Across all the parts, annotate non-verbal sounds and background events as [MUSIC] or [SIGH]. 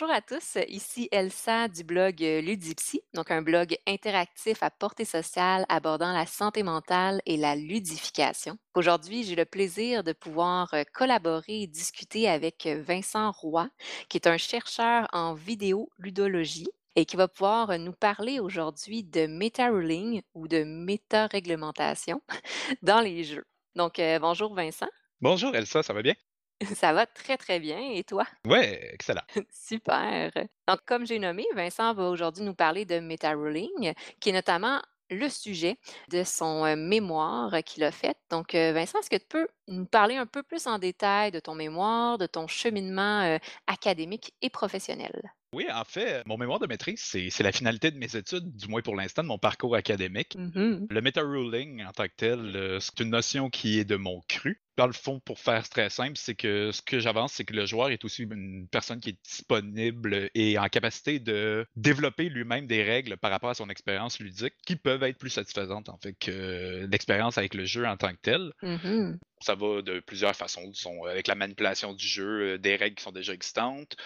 bonjour à tous. Ici Elsa du blog euh, Ludipsy, donc un blog interactif à portée sociale abordant la santé mentale et la ludification. Aujourd'hui, j'ai le plaisir de pouvoir euh, collaborer et discuter avec euh, Vincent Roy, qui est un chercheur en vidéo ludologie et qui va pouvoir nous parler aujourd'hui de meta-ruling ou de méta-réglementation [LAUGHS] dans les jeux. Donc, bonjour Vincent. Bonjour Elsa, ça va bien? [LAUGHS] Ça va très, très bien et toi? Ouais, excellent. [LAUGHS] Super. Donc, comme j'ai nommé, Vincent va aujourd'hui nous parler de meta-ruling, qui est notamment le sujet de son euh, mémoire qu'il a fait. Donc, euh, Vincent, est-ce que tu peux nous parler un peu plus en détail de ton mémoire, de ton cheminement euh, académique et professionnel? Oui, en fait, mon mémoire de maîtrise, c'est la finalité de mes études, du moins pour l'instant, de mon parcours académique. Mhm. Le meta-ruling, en tant que tel, c'est une notion qui est de mon cru. Dans le fond, pour faire très simple, c'est que ce que j'avance, c'est que le joueur est aussi une personne qui est disponible et en capacité de développer lui-même des règles par rapport à son expérience ludique qui peuvent être plus satisfaisantes, en fait, que l'expérience avec le jeu en tant que tel. Mhm. Ça va de plusieurs façons, disons, avec la manipulation du jeu, euh, des règles qui sont déjà existantes,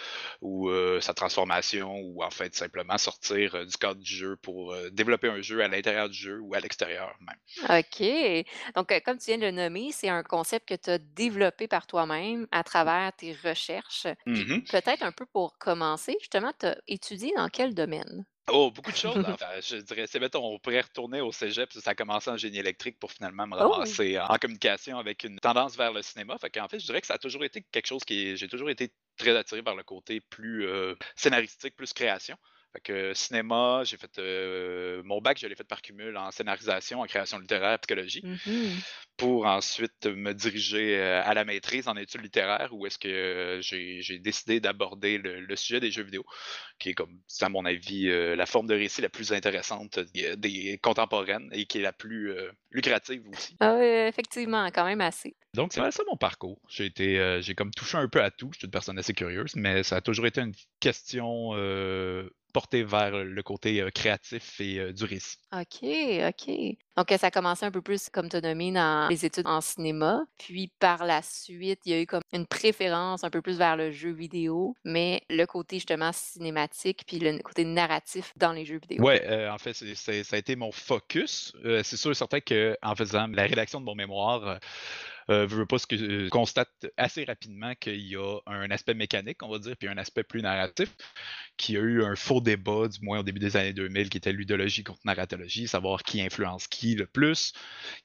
ou euh, sa transformation, ou en fait simplement sortir euh, du cadre du jeu pour développer un jeu à l'intérieur du jeu ou à l'extérieur même. OK. Donc, comme tu viens de le nommer, c'est un concept que tu as développé par toi-même à travers tes recherches. Mmh peut-être un peu pour commencer, justement, tu as étudié dans quel domaine? Oh, beaucoup de choses. [LAUGHS] Enfin, je dirais, c'est mettons, on pourrait retourner au cégep, ça a commencé en génie électrique pour finalement me Oh! ramasser en communication avec une tendance vers le cinéma. Fait qu'en fait, je dirais que ça a toujours été quelque chose qui est, j'ai toujours été très attiré par le côté plus euh, scénaristique, plus création. Fait que cinéma, j'ai fait euh, mon bac, je l'ai fait par cumul en scénarisation, en création littéraire, psychologie, Mhm. pour ensuite me diriger euh, à la maîtrise en études littéraires, où est-ce que euh, j'ai j'ai décidé d'aborder le, le sujet des jeux vidéo, qui est comme, à mon avis, euh, la forme de récit la plus intéressante des, des contemporaines et qui est la plus euh, lucrative aussi. Ah oui, effectivement, quand même assez. Donc, c'est ça mon parcours. J'ai été, euh, j'ai comme touché un peu à tout. Je suis une personne assez curieuse, mais ça a toujours été une question euh, portée vers le côté euh, créatif et euh, du récit. OK, OK. Donc, ça a commencé un peu plus, comme tu as nommé, dans les études en cinéma. Puis, par la suite, il y a eu comme une préférence un peu plus vers le jeu vidéo, mais le côté justement cinématique, puis le côté narratif dans les jeux vidéo. Euh, en fait, ça a été mon focus. Euh, c'est sûr et certain qu'en faisant la rédaction de mon mémoire, euh, euh, veux, veux pas ce que je constate assez rapidement qu'il y a un aspect mécanique, on va dire, puis un aspect plus narratif, qui a eu un faux débat, du moins au début des années 2000, qui était ludologie contre narratologie, savoir qui influence qui le plus,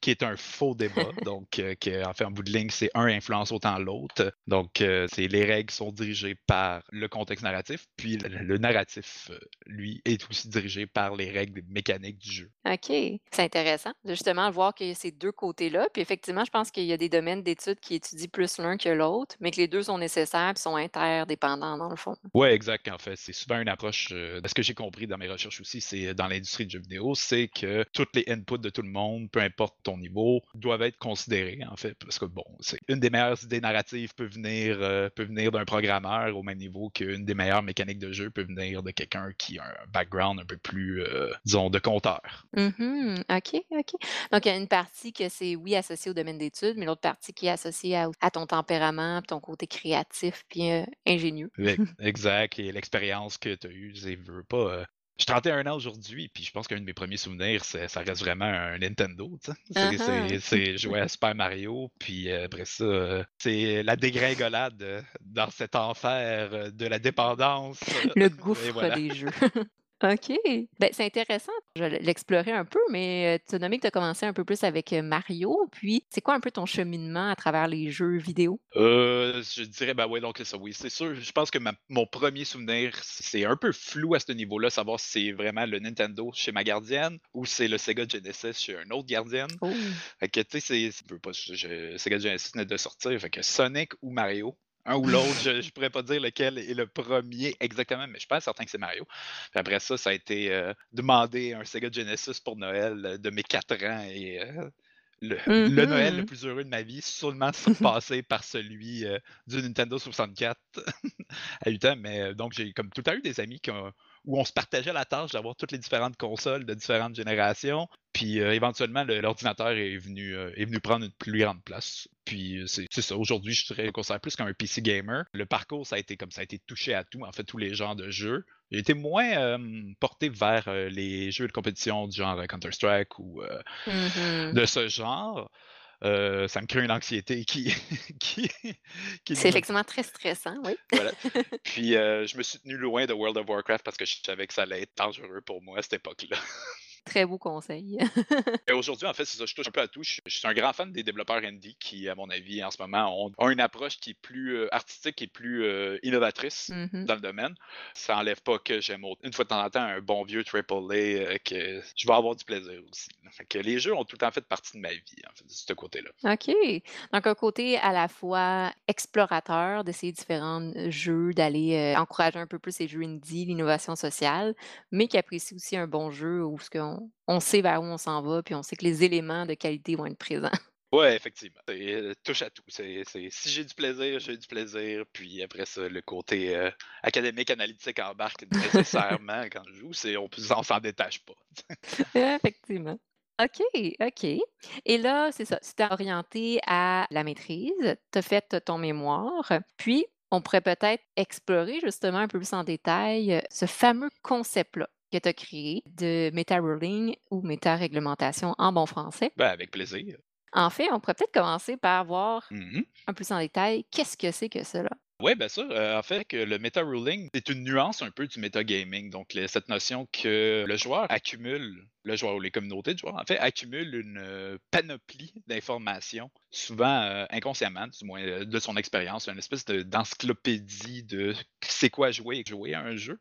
qui est un faux débat. [LAUGHS] donc, euh, que, en fait, en bout de ligne, c'est un influence autant l'autre. Donc, euh, c'est les règles sont dirigées par le contexte narratif, puis le, le narratif, euh, lui, est aussi dirigé par les règles mécaniques du jeu. OK, c'est intéressant de justement voir qu'il y a ces deux côtés-là. Puis effectivement, je pense qu'il y a des domaines d'études qui étudient plus l'un que l'autre, mais que les deux sont nécessaires et sont interdépendants dans le fond. Ouais, exact. En fait, c'est souvent une approche. euh, ce que j'ai compris dans mes recherches aussi, c'est dans l'industrie du jeu vidéo, c'est que toutes les inputs de tout le monde, peu importe ton niveau, doivent être considérés. En fait, parce que bon, c'est une des meilleures idées narratives peut venir, euh, peut venir d'un programmeur au même niveau qu'une des meilleures mécaniques de jeu peut venir de quelqu'un qui a un background un peu plus, euh, disons, de compteur. Mhm, OK, OK. Donc, il y a une partie que c'est, oui, associé au domaine d'études, mais l'autre partie qui est associée à, à ton tempérament, ton côté créatif, puis euh, ingénieux. Ex- [LAUGHS] Exact. Et l'expérience que tu as eue, je veux pas. euh, J'ai 31 ans aujourd'hui, puis je pense qu'un de mes premiers souvenirs, ça reste vraiment un Nintendo. tu sais. C'est- jouer à Super Mario, puis euh, après ça, euh, c'est la dégringolade dans cet enfer de la dépendance. Le [LAUGHS] gouffre voilà. des jeux. [LAUGHS] OK. Ben, c'est intéressant. Je vais l'explorer un peu, mais euh, tu as nommé que tu as commencé un peu plus avec euh, Mario. Puis, c'est quoi un peu ton cheminement à travers les jeux vidéo? Euh, je dirais, bah ouais, donc c'est ça, oui, c'est sûr. Je pense que ma- mon premier souvenir, c'est un peu flou à ce niveau-là, savoir si c'est vraiment le Nintendo chez ma gardienne ou c'est le Sega Genesis chez un autre gardienne. Oh. Fait que, tu sais, Sega Genesis venait de sortir, fait que Sonic ou Mario, un ou l'autre, je, je pourrais pas dire lequel est le premier exactement, mais je pense certain que c'est Mario. Puis après ça, ça a été euh, demander un Sega Genesis pour Noël euh, de mes 4 ans et euh, le, le Noël le plus heureux de ma vie, seulement surpassé [LAUGHS] par celui euh, du Nintendo 64 [LAUGHS] à 8 ans. Mais donc, j'ai comme tout le temps eu des amis qui ont, où on se partageait la tâche d'avoir toutes les différentes consoles de différentes générations. Puis euh, éventuellement, le- l'ordinateur est venu, euh, est venu prendre une plus grande place. Puis euh, c'est ça. Aujourd'hui, je serais considéré plus comme un PC gamer. Le parcours, ça a été comme ça a été touché à tout, en fait, tous les genres de jeux. J'ai été moins euh, porté vers les jeux de compétition du genre Counter-Strike ou Mhm. de ce genre. Euh, ça me crée une anxiété qui, [LAUGHS] qui, qui C'est effectivement très stressant, oui. voilà. [LAUGHS] Puis euh, je me suis tenu loin de World of Warcraft parce que je savais que ça allait être dangereux pour moi à cette époque-là. Très beau conseil. [LAUGHS] Aujourd'hui, en fait, c'est ça, je touche un peu à tout. Je, je suis un grand fan des développeurs indie qui, à mon avis, en ce moment, ont, ont une approche qui est plus euh, artistique et plus euh, innovatrice Mhm. dans le domaine. Ça enlève pas que j'aime autre- une fois de temps en temps un bon vieux AAA euh, que je vais avoir du plaisir aussi. Fait que les jeux ont tout le temps fait partie de ma vie, en fait, de ce côté-là. OK. Donc, un côté à la fois explorateur de ces différents jeux, d'aller euh, encourager un peu plus les jeux indie, l'innovation sociale, mais qui apprécie aussi un bon jeu où ce qu'on on sait vers où on s'en va, puis on sait que les éléments de qualité vont être présents. [LAUGHS] Ouais, effectivement. C'est euh, touche à tout. C'est, si j'ai du plaisir, j'ai du plaisir. Puis après ça, le côté euh, académique, analytique embarque [LAUGHS] nécessairement quand je joue. C'est, on, on s'en détache pas. [LAUGHS] Effectivement. OK, OK. Et là, c'est ça, tu t'es orienté à la maîtrise, tu as fait ton mémoire, puis on pourrait peut-être explorer justement un peu plus en détail euh, ce fameux concept-là que tu as créé de meta-ruling ou méta-réglementation en bon français. Ben, avec plaisir. En fait, on pourrait peut-être commencer par voir Mhm. un peu plus en détail qu'est-ce que c'est que cela. Oui, bien sûr. Euh, en fait, que le meta ruling, c'est une nuance un peu du metagaming. Donc, cette notion que le joueur accumule, le joueur ou les communautés de joueurs, en fait, accumulent une euh, panoplie d'informations, souvent euh, inconsciemment, du moins euh, de son expérience, une espèce de- d'encyclopédie de c'est quoi jouer et jouer à un jeu,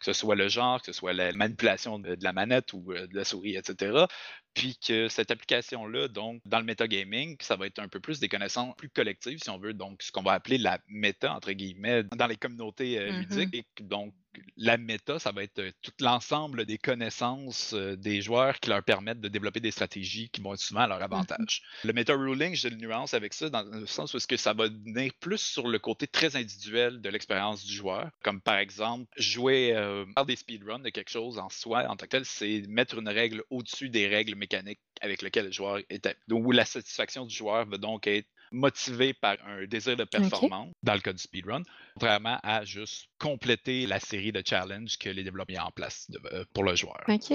que ce soit le genre, que ce soit la manipulation de, de la manette ou euh, de la souris, etc. Puis que cette application-là, donc, dans le metagaming, ça va être un peu plus des connaissances plus collectives, si on veut, donc ce qu'on va appeler la méta, entre guillemets, dans les communautés Mhm. ludiques. Et donc, la méta, ça va être euh, tout l'ensemble des connaissances euh, des joueurs qui leur permettent de développer des stratégies qui vont être souvent à leur avantage. Le meta ruling, j'ai une nuance avec ça, dans le sens où est-ce que ça va venir plus sur le côté très individuel de l'expérience du joueur. Comme par exemple, jouer, euh, faire des speedruns de quelque chose en soi, en tant que tel, c'est mettre une règle au-dessus des règles mécaniques avec lesquelles le joueur est. Donc, où la satisfaction du joueur va donc être motivée par un désir de performance, dans le cas du speedrun, contrairement à juste compléter la série de challenges que les développeurs ont en place de- euh, pour le joueur. OK.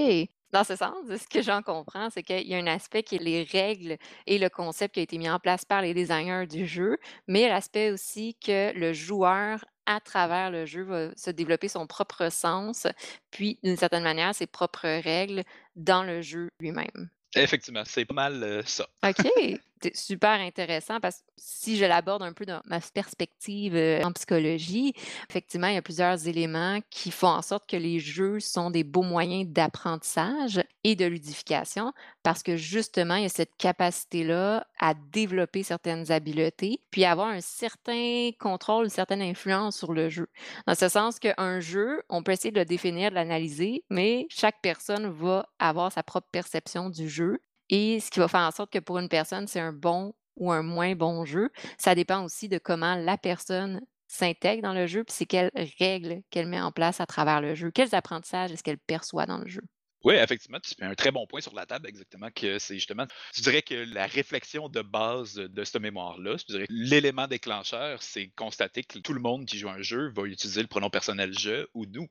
Dans ce sens, ce que j'en comprends, c'est qu'il y a un aspect qui est les règles et le concept qui a été mis en place par les designers du jeu, mais l'aspect aussi que le joueur, à travers le jeu, va se développer son propre sens, puis d'une certaine manière, ses propres règles dans le jeu lui-même. Effectivement, c'est pas mal euh, ça. OK. [LAUGHS] C'est super intéressant parce que si je l'aborde un peu dans ma perspective euh, en psychologie, effectivement, il y a plusieurs éléments qui font en sorte que les jeux sont des beaux moyens d'apprentissage et de ludification parce que justement, il y a cette capacité-là à développer certaines habiletés puis avoir un certain contrôle, une certaine influence sur le jeu. Dans ce sens qu'un jeu, on peut essayer de le définir, de l'analyser, mais chaque personne va avoir sa propre perception du jeu et ce qui va faire en sorte que pour une personne, c'est un bon ou un moins bon jeu. Ça dépend aussi de comment la personne s'intègre dans le jeu, puis c'est quelles règles qu'elle met en place à travers le jeu, quels apprentissages est-ce qu'elle perçoit dans le jeu? Oui, effectivement, tu mets un très bon point sur la table, exactement, que c'est justement, je dirais que la réflexion de base de cette mémoire-là, je dirais que l'élément déclencheur, c'est constater que tout le monde qui joue un jeu va utiliser le pronom personnel je ou nous.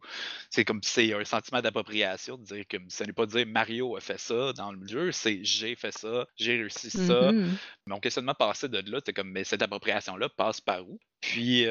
C'est comme c'est un sentiment d'appropriation de dire que ça n'est pas de dire Mario a fait ça dans le jeu, c'est j'ai fait ça, j'ai réussi ça. Mhm. Mon questionnement passé de là, c'est comme, mais cette appropriation-là passe par où? Puis,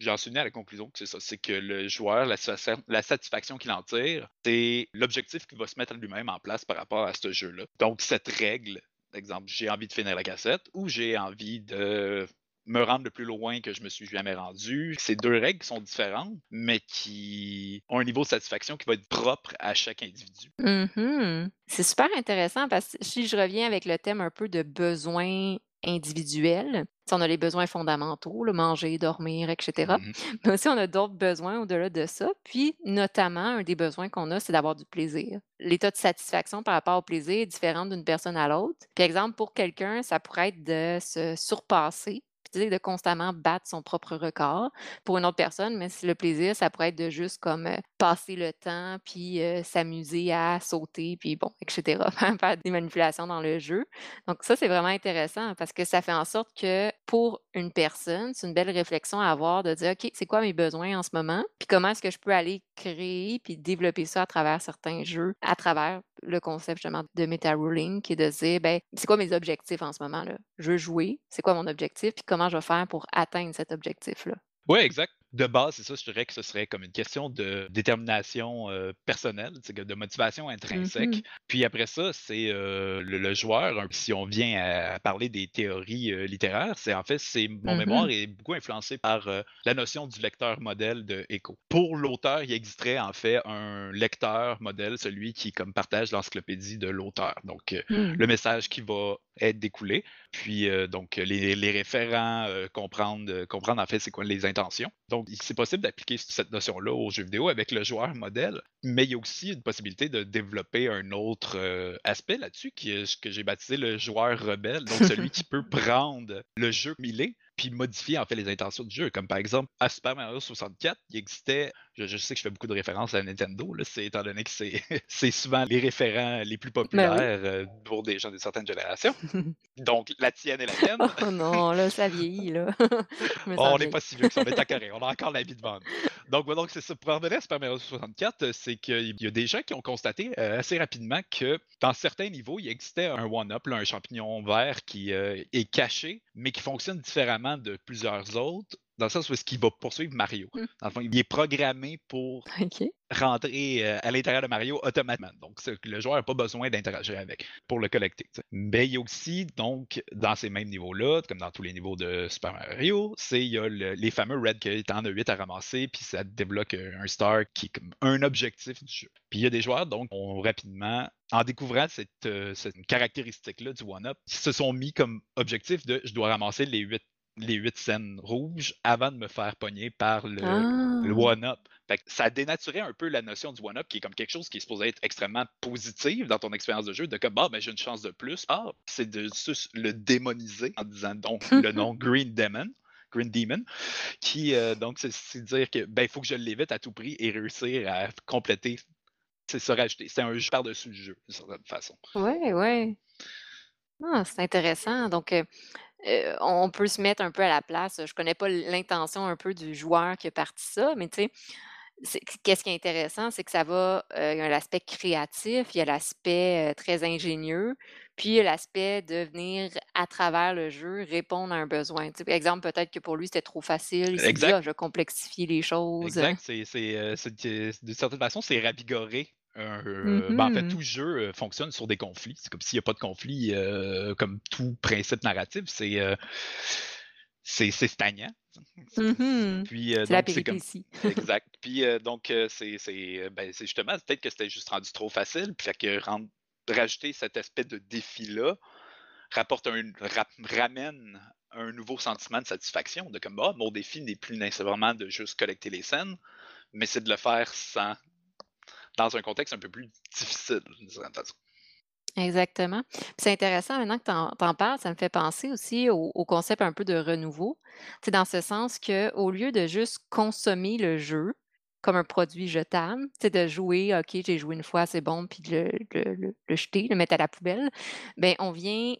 j'en suis venu à la conclusion que c'est ça, c'est que le joueur, la, satisfa- la satisfaction qu'il en tire, c'est l'objectif qu'il va se mettre lui-même en place par rapport à ce jeu-là. Donc, cette règle, exemple, j'ai envie de finir la cassette ou j'ai envie de me rendre le plus loin que je me suis jamais rendu. C'est deux règles sont différentes, mais qui ont un niveau de satisfaction qui va être propre à chaque individu. Mhm. C'est super intéressant parce que si je reviens avec le thème un peu de besoins individuels, si on a les besoins fondamentaux, le manger, dormir, etc. Mhm. [LAUGHS] Mais aussi, on a d'autres besoins au-delà de ça. Puis, notamment, un des besoins qu'on a, c'est d'avoir du plaisir. L'état de satisfaction par rapport au plaisir est différent d'une personne à l'autre. Par exemple, pour quelqu'un, ça pourrait être de se surpasser, de constamment battre son propre record. Pour une autre personne, mais le plaisir, ça pourrait être de juste comme passer le temps, puis s'amuser à sauter, puis bon, etc. [LAUGHS] Faire des manipulations dans le jeu. Donc ça, c'est vraiment intéressant parce que ça fait en sorte que pour une personne, c'est une belle réflexion à avoir de dire, OK, c'est quoi mes besoins en ce moment? Puis comment est-ce que je peux aller créer puis développer ça à travers certains jeux, à travers le concept justement de meta ruling, qui est de dire, ben, c'est quoi mes objectifs en ce moment? là? Je veux jouer, c'est quoi mon objectif, puis comment je vais faire pour atteindre cet objectif-là? Oui, exact de base, c'est ça, je dirais que ce serait comme une question de détermination euh, personnelle, de motivation intrinsèque. Mmh Puis après ça, c'est euh, le, joueur, si on vient à, parler des théories euh, littéraires, c'est en fait, c'est mon mémoire mmh est beaucoup influencé par la notion du lecteur modèle de Echo. Pour l'auteur, il existerait en fait un lecteur modèle, celui qui comme partage l'encyclopédie de l'auteur. Donc mmh. le message qui va être découlé, puis donc les, les référents comprendre comprendre en fait c'est quoi les intentions. Donc c'est possible d'appliquer cette notion-là aux jeux vidéo avec le joueur modèle, mais il y a aussi une possibilité de développer un autre euh, aspect là-dessus, qui est, que j'ai baptisé le joueur rebelle, donc celui qui [LAUGHS] peut prendre le jeu milé puis modifier en fait les intentions du jeu. Comme par exemple, à Super Mario 64, il existait, je, sais que je fais beaucoup de références à Nintendo, là, étant donné que [LAUGHS] c'est souvent les référents les plus ben populaires euh, pour des gens de certaines générations. [LAUGHS] Donc, la tienne et la tienne. oh non, là, ça vieillit, là. [LAUGHS] on n'est pas si vieux que ça, on est à carré, on a encore la vie devant nous. Donc, donc c'est ça. Pour revenir à Super Mario 64, c'est qu'il y a des gens qui ont constaté euh, assez rapidement que dans certains niveaux, il existait un one-up, un champignon vert qui euh, est caché, mais qui fonctionne différemment de plusieurs autres dans le sens où est-ce qu'il va poursuivre Mario. Mmh. Dans le fond, il est programmé pour [LAUGHS] rentrer euh, à l'intérieur de Mario automatiquement. Donc, le joueur n'a pas besoin d'interagir avec pour le collecter. Mais il y a aussi, donc, dans ces mêmes niveaux-là, comme dans tous les niveaux de Super Mario, c'est il y a les fameux Red tu en as 8 à ramasser, puis ça débloque un star qui est comme un objectif du jeu. Puis il y a des joueurs, donc, ont rapidement en découvrant cette, euh, cette caractéristique-là du one-up, se sont mis comme objectif de je dois ramasser les 8 les huit scènes rouges avant de me faire pogner par le, Ah! one-up. ça dénaturait un peu la notion du one-up qui est comme quelque chose qui est supposé être extrêmement positif dans ton expérience de jeu, de comme bah ben j'ai une chance de plus. Ah, c'est de le démoniser en disant donc [LAUGHS] le nom Green Demon. Green Demon, qui euh, donc c'est dire que ben il faut que je l'évite à tout prix et réussir à compléter, c'est se rajouter. C'est un jeu par-dessus le jeu, d'une certaine façon. Ouais, ouais. Ah, c'est intéressant. Donc, euh, euh, on peut se mettre un peu à la place. Je connais pas l'intention un peu du joueur qui a parti ça, mais tu sais, qu'est-ce qui est intéressant, c'est que ça va, euh, il y a l'aspect créatif, il y a l'aspect euh, très ingénieux, puis il y a l'aspect de venir à travers le jeu répondre à un besoin. Tu sais, exemple, peut-être que pour lui c'était trop facile, il s'est dit, ah, je vais complexifier les choses. Exact, c'est, d'une certaine façon, c'est ravigorer euh, ben, en fait, Mmh tout jeu euh, fonctionne sur des conflits. C'est comme s'il n'y a pas de conflit, euh, comme tout principe narratif, c'est c'est stagnant. Mmh Puis C'est la donc c'est comme [LAUGHS] [LAUGHS] exact. Puis donc c'est c'est ben, c'est justement peut-être que c'était juste rendu trop facile, puis fait que rajouter cet aspect de défi là rapporte un ramène un nouveau sentiment de satisfaction de comme ah, mon défi n'est plus nécessairement de juste collecter les scènes, mais c'est de le faire sans dans un contexte un peu plus difficile, d'une certaine façon. Exactement. c'est intéressant maintenant que tu en, parles, ça me fait penser aussi au, concept un peu de renouveau. C'est dans ce sens que au lieu de juste consommer le jeu comme un produit jetable, c'est de jouer, OK, j'ai joué une fois, c'est bon, puis de le, le jeter, le mettre à la poubelle, ben on vient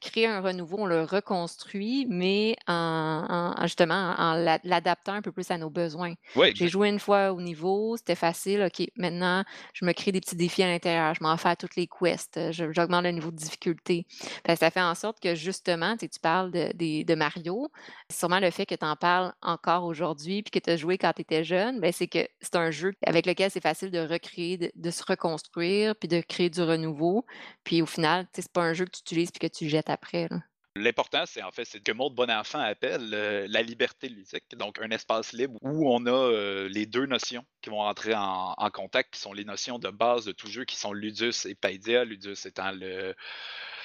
créer un renouveau, on le reconstruit, mais en, justement en l'adaptant un peu plus à nos besoins. J'ai joué une fois au niveau, c'était facile. OK, maintenant, je me crée des petits défis à l'intérieur. Je m'en fais à toutes les quests. J'augmente le niveau de difficulté. ça fait en sorte que justement, tu parles de, de, Mario, sûrement le fait que tu en parles encore aujourd'hui puis que tu as joué quand tu étais jeune, ben, c'est que c'est un jeu avec lequel c'est facile de recréer, de, de, se reconstruire puis de créer du renouveau. Puis au final, c'est pas un jeu que tu utilises puis que tu après. L'important, c'est en fait, c'est que Maud Bonenfant appelle euh, la liberté ludique, donc un espace libre où on a euh, les deux notions qui vont entrer en, contact, qui sont les notions de base de tout jeu, qui sont Ludus et Paidia. Ludus étant le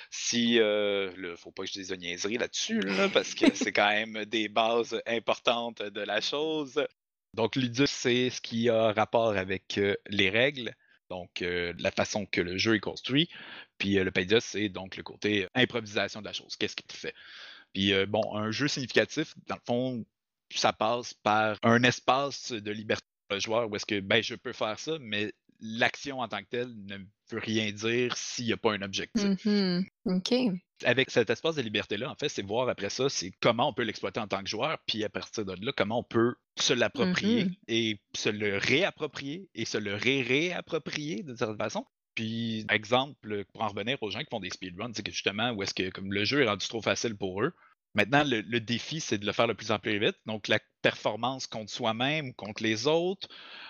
si euh, le faut pas que je dise de niaiserie là-dessus, parce que c'est quand même [LAUGHS] des bases importantes de la chose. Donc Ludus, c'est ce qui a rapport avec les règles, donc la façon que le jeu est construit. Puis le Paidia, c'est donc le côté improvisation de la chose. Qu'est-ce qu'il fait? Puis euh, bon, un jeu significatif, dans le fond, ça passe par un espace de liberté pour le joueur où est-ce que ben, je peux faire ça, mais l'action en tant que telle ne veut rien dire s'il n'y a pas un objectif. Mhm. OK. Avec cet espace de liberté-là, en fait, c'est voir après ça, c'est comment on peut l'exploiter en tant que joueur, puis à partir de là, comment on peut se l'approprier Mhm. et se le réapproprier et se le ré-réapproprier d'une certaine façon. Puis, exemple, pour en revenir aux gens qui font des speedruns, c'est que justement, où est-ce que comme le jeu est rendu trop facile pour eux, maintenant, le, le défi, c'est de le faire le plus en plus vite. Donc, la performance contre soi-même ou contre les autres,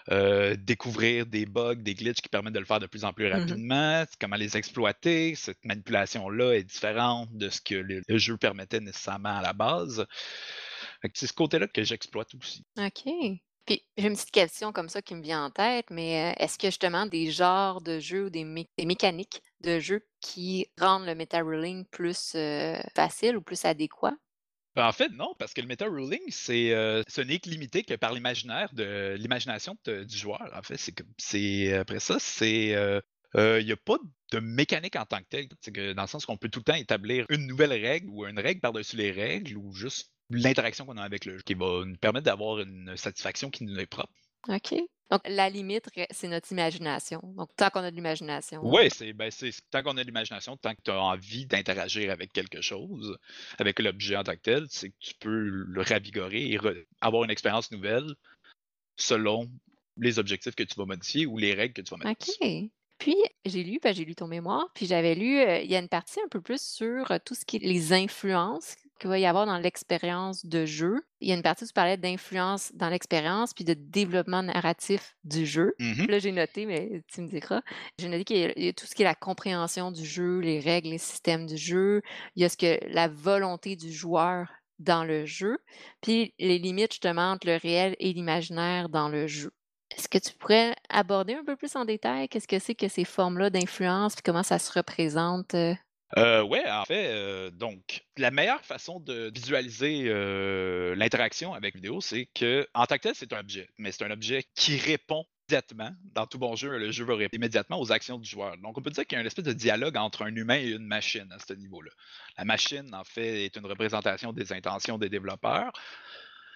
euh, découvrir des bugs, des glitches qui permettent de le faire de plus en plus Mhm. rapidement, comment les exploiter. Cette manipulation-là est différente de ce que le, le jeu permettait nécessairement à la base. Que C'est ce côté-là que j'exploite aussi. OK. Puis j'ai une petite question comme ça qui me vient en tête, mais euh, est-ce a justement des genres de jeux ou des, mé- des mécaniques de jeux qui rendent le meta ruling plus euh, facile ou plus adéquat? Ben, En fait, non, parce que le meta ruling, c'est euh, ce n'est que limité que par l'imaginaire de l'imagination du joueur. En fait, c'est après ça, c'est euh, euh, il n'y a pas de mécanique en tant que telle. C'est que dans le sens qu'on peut tout le temps établir une nouvelle règle ou une règle par-dessus les règles ou juste l'interaction qu'on a avec le jeu qui va nous permettre d'avoir une satisfaction qui nous est propre. OK. Donc la limite, c'est notre imagination. Donc tant qu'on a de l'imagination. Ouais, c'est ben, c'est tant qu'on a de l'imagination, tant que tu as envie d'interagir avec quelque chose, avec l'objet en tant que tel, c'est que tu peux le ravigorer et avoir une expérience nouvelle selon les objectifs que tu vas modifier ou les règles que tu vas mettre. OK. Puis, j'ai lu, ben, j'ai lu ton mémoire, puis j'avais lu, euh, il y a une partie un peu plus sur euh, tout ce qui est les influences qu'il va y avoir dans l'expérience de jeu. Il y a une partie où tu parlais d'influence dans l'expérience, puis de développement narratif du jeu. Mhm. Là, j'ai noté, mais tu me diras, j'ai noté qu'il y y a tout ce qui est la compréhension du jeu, les règles, les systèmes du jeu. Il y a ce que la volonté du joueur dans le jeu, puis les limites justement entre le réel et l'imaginaire dans le jeu. Est-ce que tu pourrais aborder un peu plus en détail qu'est-ce que c'est que ces formes-là d'influence, puis comment ça se représente? Euh? Ouais, en fait, euh, donc, la meilleure façon de visualiser euh, l'interaction avec vidéo, c'est que, en tant que tel, c'est un objet, mais c'est un objet qui répond immédiatement. Dans tout bon jeu, le jeu va répondre immédiatement aux actions du joueur. Donc, on peut dire qu'il y a une espèce de dialogue entre un humain et une machine à ce niveau-là. La machine, en fait, est une représentation des intentions des développeurs.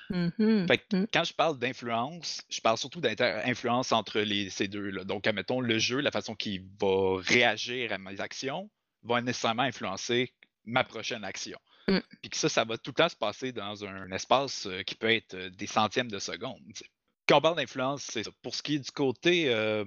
Mhm. Fait que Mm. quand je parle d'influence, je parle surtout d'influence entre les, ces deux-là. Donc, admettons, le jeu, la façon qu'il va réagir à mes actions, va nécessairement influencer ma prochaine action. Mm. Puis que ça, ça va tout le temps se passer dans un espace euh, qui peut être euh, des centièmes de seconde. Quand on parle d'influence, c'est ça. Pour ce qui est du côté, euh,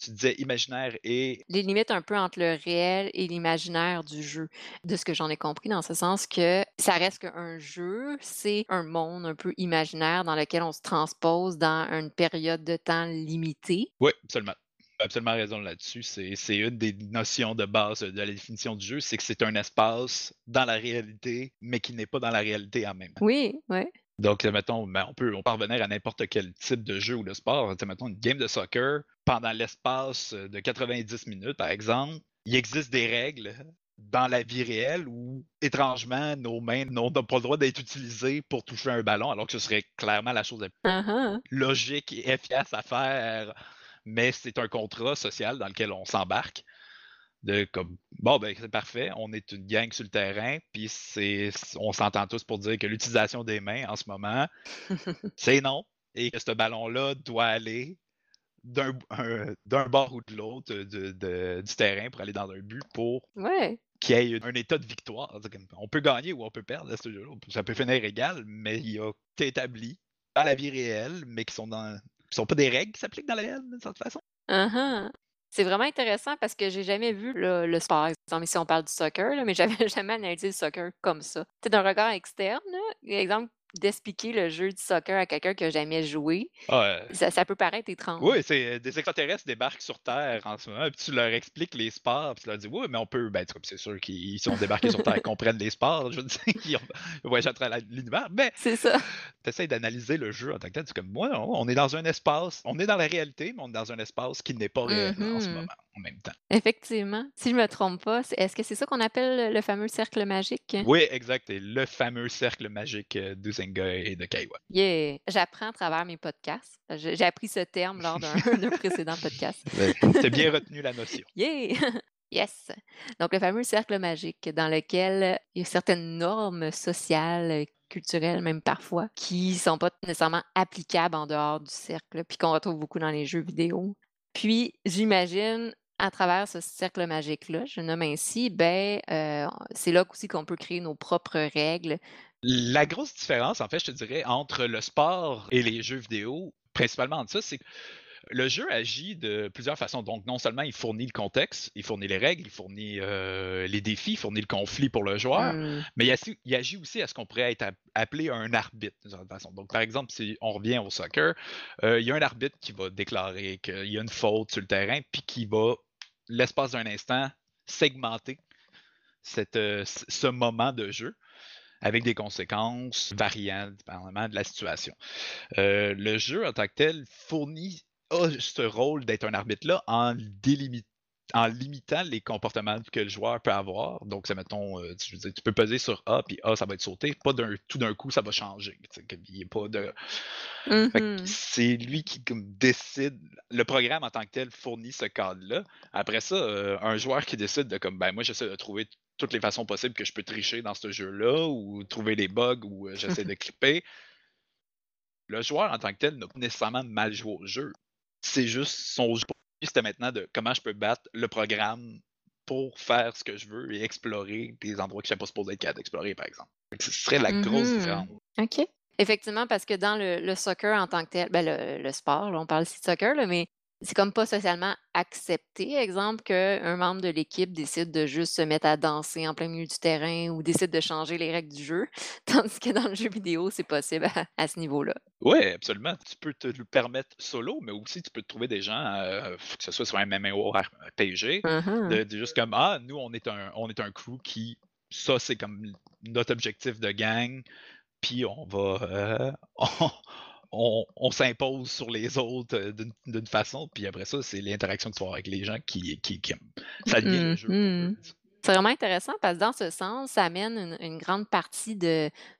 tu disais imaginaire et Les limites un peu entre le réel et l'imaginaire du jeu, de ce que j'en ai compris, dans ce sens que ça reste qu'un jeu, c'est un monde un peu imaginaire dans lequel on se transpose dans une période de temps limitée. Oui, absolument. Absolument raison là-dessus. C'est une des notions de base de la définition du jeu, c'est que c'est un espace dans la réalité, mais qui n'est pas dans la réalité en même temps. Oui, oui. Donc, euh, mettons, ben, on peut on peut revenir à n'importe quel type de jeu ou de sport. Mettons, une game de soccer, pendant l'espace de 90 minutes, par exemple, il existe des règles dans la vie réelle où, étrangement, nos mains n'ont pas le droit d'être utilisées pour toucher un ballon, alors que ce serait clairement la chose la plus Ah ah. logique et efficace à faire, mais c'est un contrat social dans lequel on s'embarque. De comme bon ben c'est parfait, on est une gang sur le terrain, puis c'est on s'entend tous pour dire que l'utilisation des mains en ce moment, [LAUGHS] c'est non, et que ce ballon-là doit aller d'un un- d'un bord ou de l'autre de- de- du terrain pour aller dans un but pour Ouais. qu'il y ait un état de victoire. On peut gagner ou on peut perdre à ce jeu-là. Ça peut finir égal, mais il y a établi dans la vie réelle, mais qui sont dans. Qui sont pas des règles qui s'appliquent dans la réelle d'une certaine façon. Ah. C'est vraiment intéressant parce que j'ai jamais vu le, le sport, exemple, ici on parle du soccer, là, mais j'avais [LAUGHS] jamais analysé le soccer comme ça. C'est d'un regard externe, exemple, d'expliquer le jeu du soccer à quelqu'un qui a jamais joué, Ah, euh, ça, ça peut paraître étrange. oui, c'est euh, des extraterrestres débarquent sur Terre en ce moment, puis tu leur expliques les sports, puis tu leur dis oui, mais on peut, ben, c'est sûr qu'ils sont débarqués sur Terre, [LAUGHS] ils comprennent les sports, je veux dire, [LAUGHS] ils ont voyagent à travers l'univers, mais C'est ça. tu essaies d'analyser le jeu en tant que tel, tu comme moi, on on est dans un espace, on est dans la réalité, mais on est dans un espace qui n'est pas réel en ce Mhm. moment, en même temps. Effectivement. Si je me trompe pas, est-ce que c'est ça qu'on appelle le fameux cercle magique? Oui, exact. Le fameux cercle magique euh, d'Uzenga et de Kaiwa. Yeah! J'apprends à travers mes podcasts. J'ai appris ce terme lors d'un [LAUGHS] précédent podcast. Tu as bien retenu la notion. [LAUGHS] Yeah! Yes! Donc le fameux cercle magique dans lequel il y a certaines normes sociales, culturelles même parfois, qui sont pas nécessairement applicables en dehors du cercle, puis qu'on retrouve beaucoup dans les jeux vidéo. Puis j'imagine, à travers ce cercle magique-là, je nomme ainsi, ben, heu, c'est là aussi qu'on peut créer nos propres règles. La grosse différence, en fait, je te dirais, entre le sport et les jeux vidéo, principalement entre ça, c'est que le jeu agit de plusieurs façons. Donc, non seulement il fournit le contexte, il fournit les règles, il fournit euh, les défis, il fournit le conflit pour le joueur, Mmh. mais il, agit aussi à ce qu'on pourrait être app- appelé un arbitre d'une certaine façon. Donc, par exemple, si on revient au soccer, euh, il y a un arbitre qui va déclarer qu'il y a une faute sur le terrain, puis qui va, l'espace d'un instant, segmenter cette, euh, ce moment de jeu avec des conséquences variantes dépendamment de la situation. Euh, le jeu en tant que tel fournit ce rôle d'être un arbitre-là en, délimi- en limitant les comportements que le joueur peut avoir. Donc, ça mettons, euh, tu, je veux dire, tu peux peser sur A, puis A, ça va être sauté. Pas d'un tout d'un coup, ça va changer. y ait pas de... Fait que Mmh c'est lui qui comme, décide. Le programme en tant que tel fournit ce cadre-là. Après ça, euh, un joueur qui décide de comme ben moi j'essaie de trouver toutes les façons possibles que je peux tricher dans ce jeu-là ou trouver des bugs ou euh, j'essaie de [LAUGHS] clipper. Le joueur en tant que tel n'a pas nécessairement mal joué au jeu. C'est juste son jeu. C'était maintenant de comment je peux battre le programme pour faire ce que je veux et explorer des endroits que je n'étais pas supposé être capable d'explorer, par exemple. Ce serait la grosse Mmh différence. OK. Effectivement, parce que dans le le soccer en tant que tel, ben, le le sport, là, on parle ici de soccer, là, mais c'est comme pas socialement accepté, exemple, qu'un membre de l'équipe décide de juste se mettre à danser en plein milieu du terrain ou décide de changer les règles du jeu, [LAUGHS] tandis que dans le jeu vidéo, c'est possible à à ce niveau-là. Oui, absolument. Tu peux te le permettre solo, mais aussi tu peux te trouver des gens, euh, que ce soit sur un MMORPG, Mmh de, de juste comme Ah, nous, on est un, on est un crew qui, ça, c'est comme notre objectif de gang, puis on va. euh, [LAUGHS] on on, on s'impose sur les autres euh, d'une façon, puis après ça, c'est l'interaction que tu vas avoir avec les gens qui, qui. Ça devient le jeu pour eux. Mmh C'est vraiment intéressant parce que dans ce sens, ça amène une, une grande partie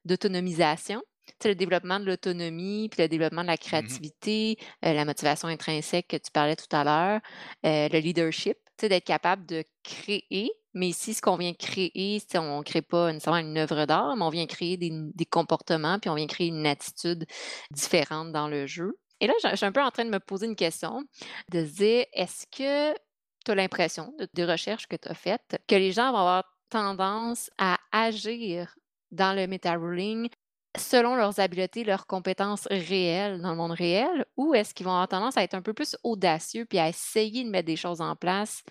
d'autonomisation. Le développement de l'autonomie, puis le développement de la Mhm. créativité, euh, la motivation intrinsèque que tu parlais tout à l'heure, euh, le leadership, d'être capable de créer. Mais ici, ce qu'on vient créer, on ne crée pas nécessairement une œuvre d'art, mais on vient créer des, comportements, puis on vient créer une attitude différente dans le jeu. Et là, je suis un peu en train de me poser une question, de se dire, est-ce que tu as l'impression, de recherches que tu as faites, que les gens vont avoir tendance à agir dans le meta-ruling selon leurs habiletés, leurs compétences réelles dans le monde réel, ou est-ce qu'ils vont avoir tendance à être un peu plus audacieux puis à essayer de mettre des choses en place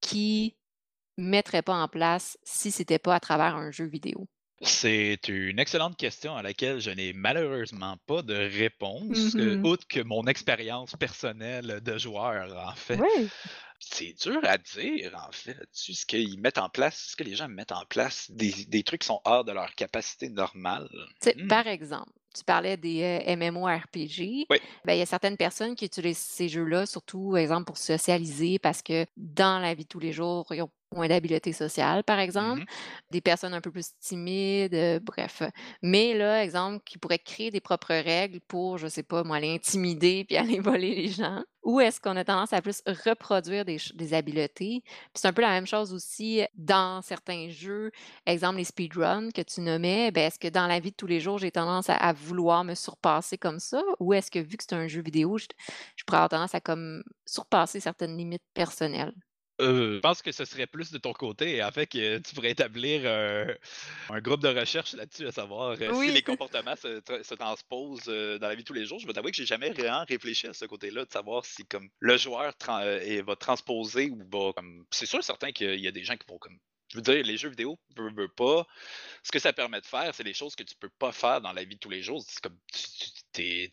qui mettraient pas en place si c'était pas à travers un jeu vidéo? C'est une excellente question à laquelle je n'ai malheureusement pas de réponse, euh, Mhm. outre que mon expérience personnelle de joueur, en fait. Oui. C'est dur à dire, en fait. Ce qu'ils mettent en place, ce que les gens mettent en place, des, des trucs qui sont hors de leur capacité normale. Hmm. par exemple, tu parlais des euh, MMORPG. Oui. Ben, il y a certaines personnes qui utilisent ces jeux-là, surtout, par exemple, pour socialiser, parce que dans la vie de tous les jours, ils ont moins d'habileté sociale, par exemple. Mhm. Des personnes un peu plus timides, euh, bref. Mais là, exemple, qui pourraient créer des propres règles pour, je sais pas, moi, aller intimider puis [LAUGHS] aller voler les gens. Ou est-ce qu'on a tendance à plus reproduire des, habiletés? Puis c'est un peu la même chose aussi dans certains jeux exemple, les speedruns que tu nommais, ben, est-ce que dans la vie de tous les jours, j'ai tendance à, à vouloir me surpasser comme ça? Ou est-ce que vu que c'est un jeu vidéo, je, je pourrais avoir tendance à comme surpasser certaines limites personnelles? Euh, je pense que ce serait plus de ton côté, en fait, que tu pourrais établir euh, un groupe de recherche là-dessus, à savoir euh, si les comportements se, tra- se transposent euh, dans la vie de tous les jours. Je vais t'avouer que j'ai jamais vraiment réfléchi à ce côté-là, de savoir si comme le joueur et va transposer ou va comme. C'est sûr certain qu'il y a des gens qui vont comme. Je veux dire, les jeux vidéo, veux, veux pas. Ce que ça permet de faire, c'est des choses que tu peux pas faire dans la vie de tous les jours. C'est comme. Il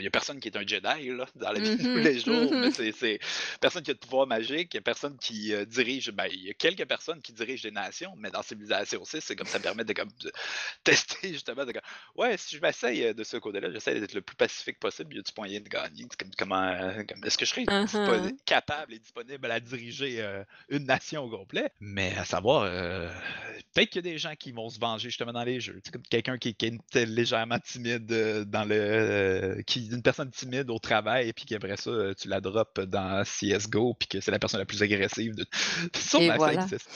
n'y a personne qui est un Jedi là, dans la vie de tous Mhm, les jours, mais mhm. c'est c'est personne qui a de pouvoir magique, il y a personne qui euh, dirige. Ben, il y a quelques personnes qui dirigent des nations, mais dans Civilisation 6, c'est comme ça permet de, comme, de [LAUGHS] tester justement. De, comme, ouais, si je m'essaye de ce côté-là, j'essaie d'être le plus pacifique possible, il y a du moyen de gagner? Comme, comment, comme- Est-ce que je serais Mhm. capable et disponible à diriger euh, une nation au complet? Mais à savoir, euh, peut-être qu'il y a des gens qui vont se venger justement dans les jeux. Tu sais, comme quelqu'un qui, qui est légèrement timide dans le euh, qui une personne timide au travail, puis qu'après ça, euh, tu la drops dans CSGO, puis que c'est la personne la plus agressive de [LAUGHS] Et ça voilà. [LAUGHS] existe.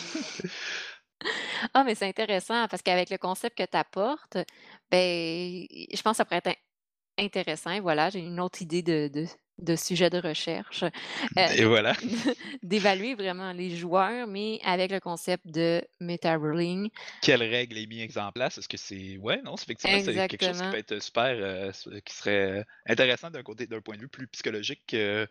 Ah, mais c'est intéressant parce qu'avec le concept que tu apportes, ben, je pense que ça pourrait être in intéressant et voilà, j'ai une autre idée de de de sujet de recherche, heu, Et voilà. [LAUGHS] d'évaluer vraiment les joueurs, mais avec le concept de meta ruling. Quelle règle est mise en place? Est-ce que c'est ouais, non, c'est effectivement, c'est quelque chose qui peut être super, heu, s qui serait intéressant d'un côté d'un point de vue plus psychologique que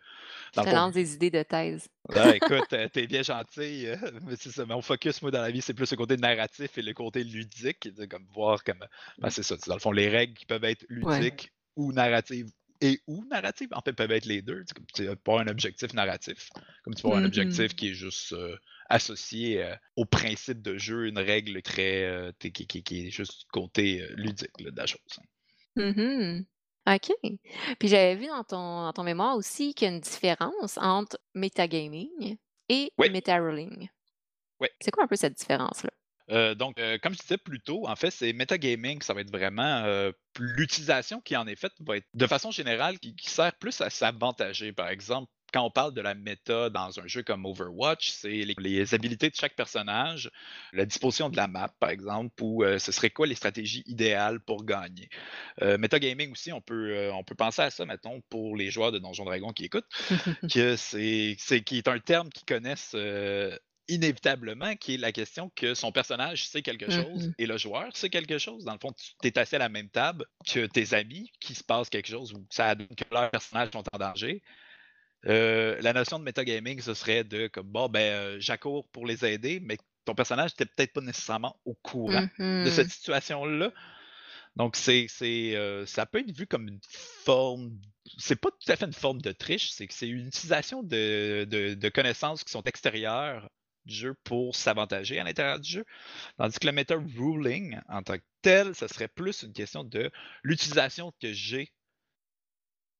dans te lance des idées de thèse. Ah [LAUGHS] écoute, heu, tu es bien gentil, [LAUGHS] mais c'est ça, mon focus moi dans la vie, c'est plus le côté narratif et le côté ludique, de comme voir comme ben, c'est ça, dans le fond, les règles qui peuvent être Ouais. ludiques ou narratives et ou narratives, en fait, peuvent être les 2. Tu peux avoir un objectif narratif, comme tu peux avoir un Mmh objectif qui est juste, heu, associé, heu, au principe de jeu, une règle très, sais, qui qui qui est juste côté, ludique là, de la chose, hein. Mmh mh. OK. Puis j'avais vu dans ton dans ton mémoire aussi qu'il y a une différence entre metagaming et Oui, meta ruling. oui. C'est quoi un peu cette différence-là? Heu, donc, heu, comme je disais plus tôt, en fait, c'est metagaming, ça va être vraiment, heu, l'utilisation qui en est faite va être de façon générale qui qui sert plus à s'avantager. Par exemple, quand on parle de la méta dans un jeu comme Overwatch, c'est les les habilités de chaque personnage, la disposition de la map, par exemple, ou, ce serait quoi les stratégies idéales pour gagner. Heu, metagaming aussi, on peut, on peut penser à ça, mettons, pour les joueurs de Donjons Dragons qui écoutent, [LAUGHS] que c'est c'est qui est un terme qu'ils connaissent, inévitablement, qui est la question que son personnage sait quelque Mmh chose et le joueur sait quelque chose. Dans le fond, tu es assis à la même table que tes amis, qu'il se passe quelque chose ou ça donne que leurs personnages sont en danger. Heu, la notion de metagaming, ce serait de comme bon, ben, heu, j'accours pour les aider, mais ton personnage était peut-être pas nécessairement au courant Mmh de cette situation-là. Donc c'est heu, ça peut être vu comme une forme c'est pas tout à fait une forme de triche, c'est que c'est une utilisation de de de connaissances qui sont extérieures du jeu pour s'avantager à l'intérieur du jeu. Tandis que le meta ruling en tant que tel, ça serait plus une question de l'utilisation que j'ai,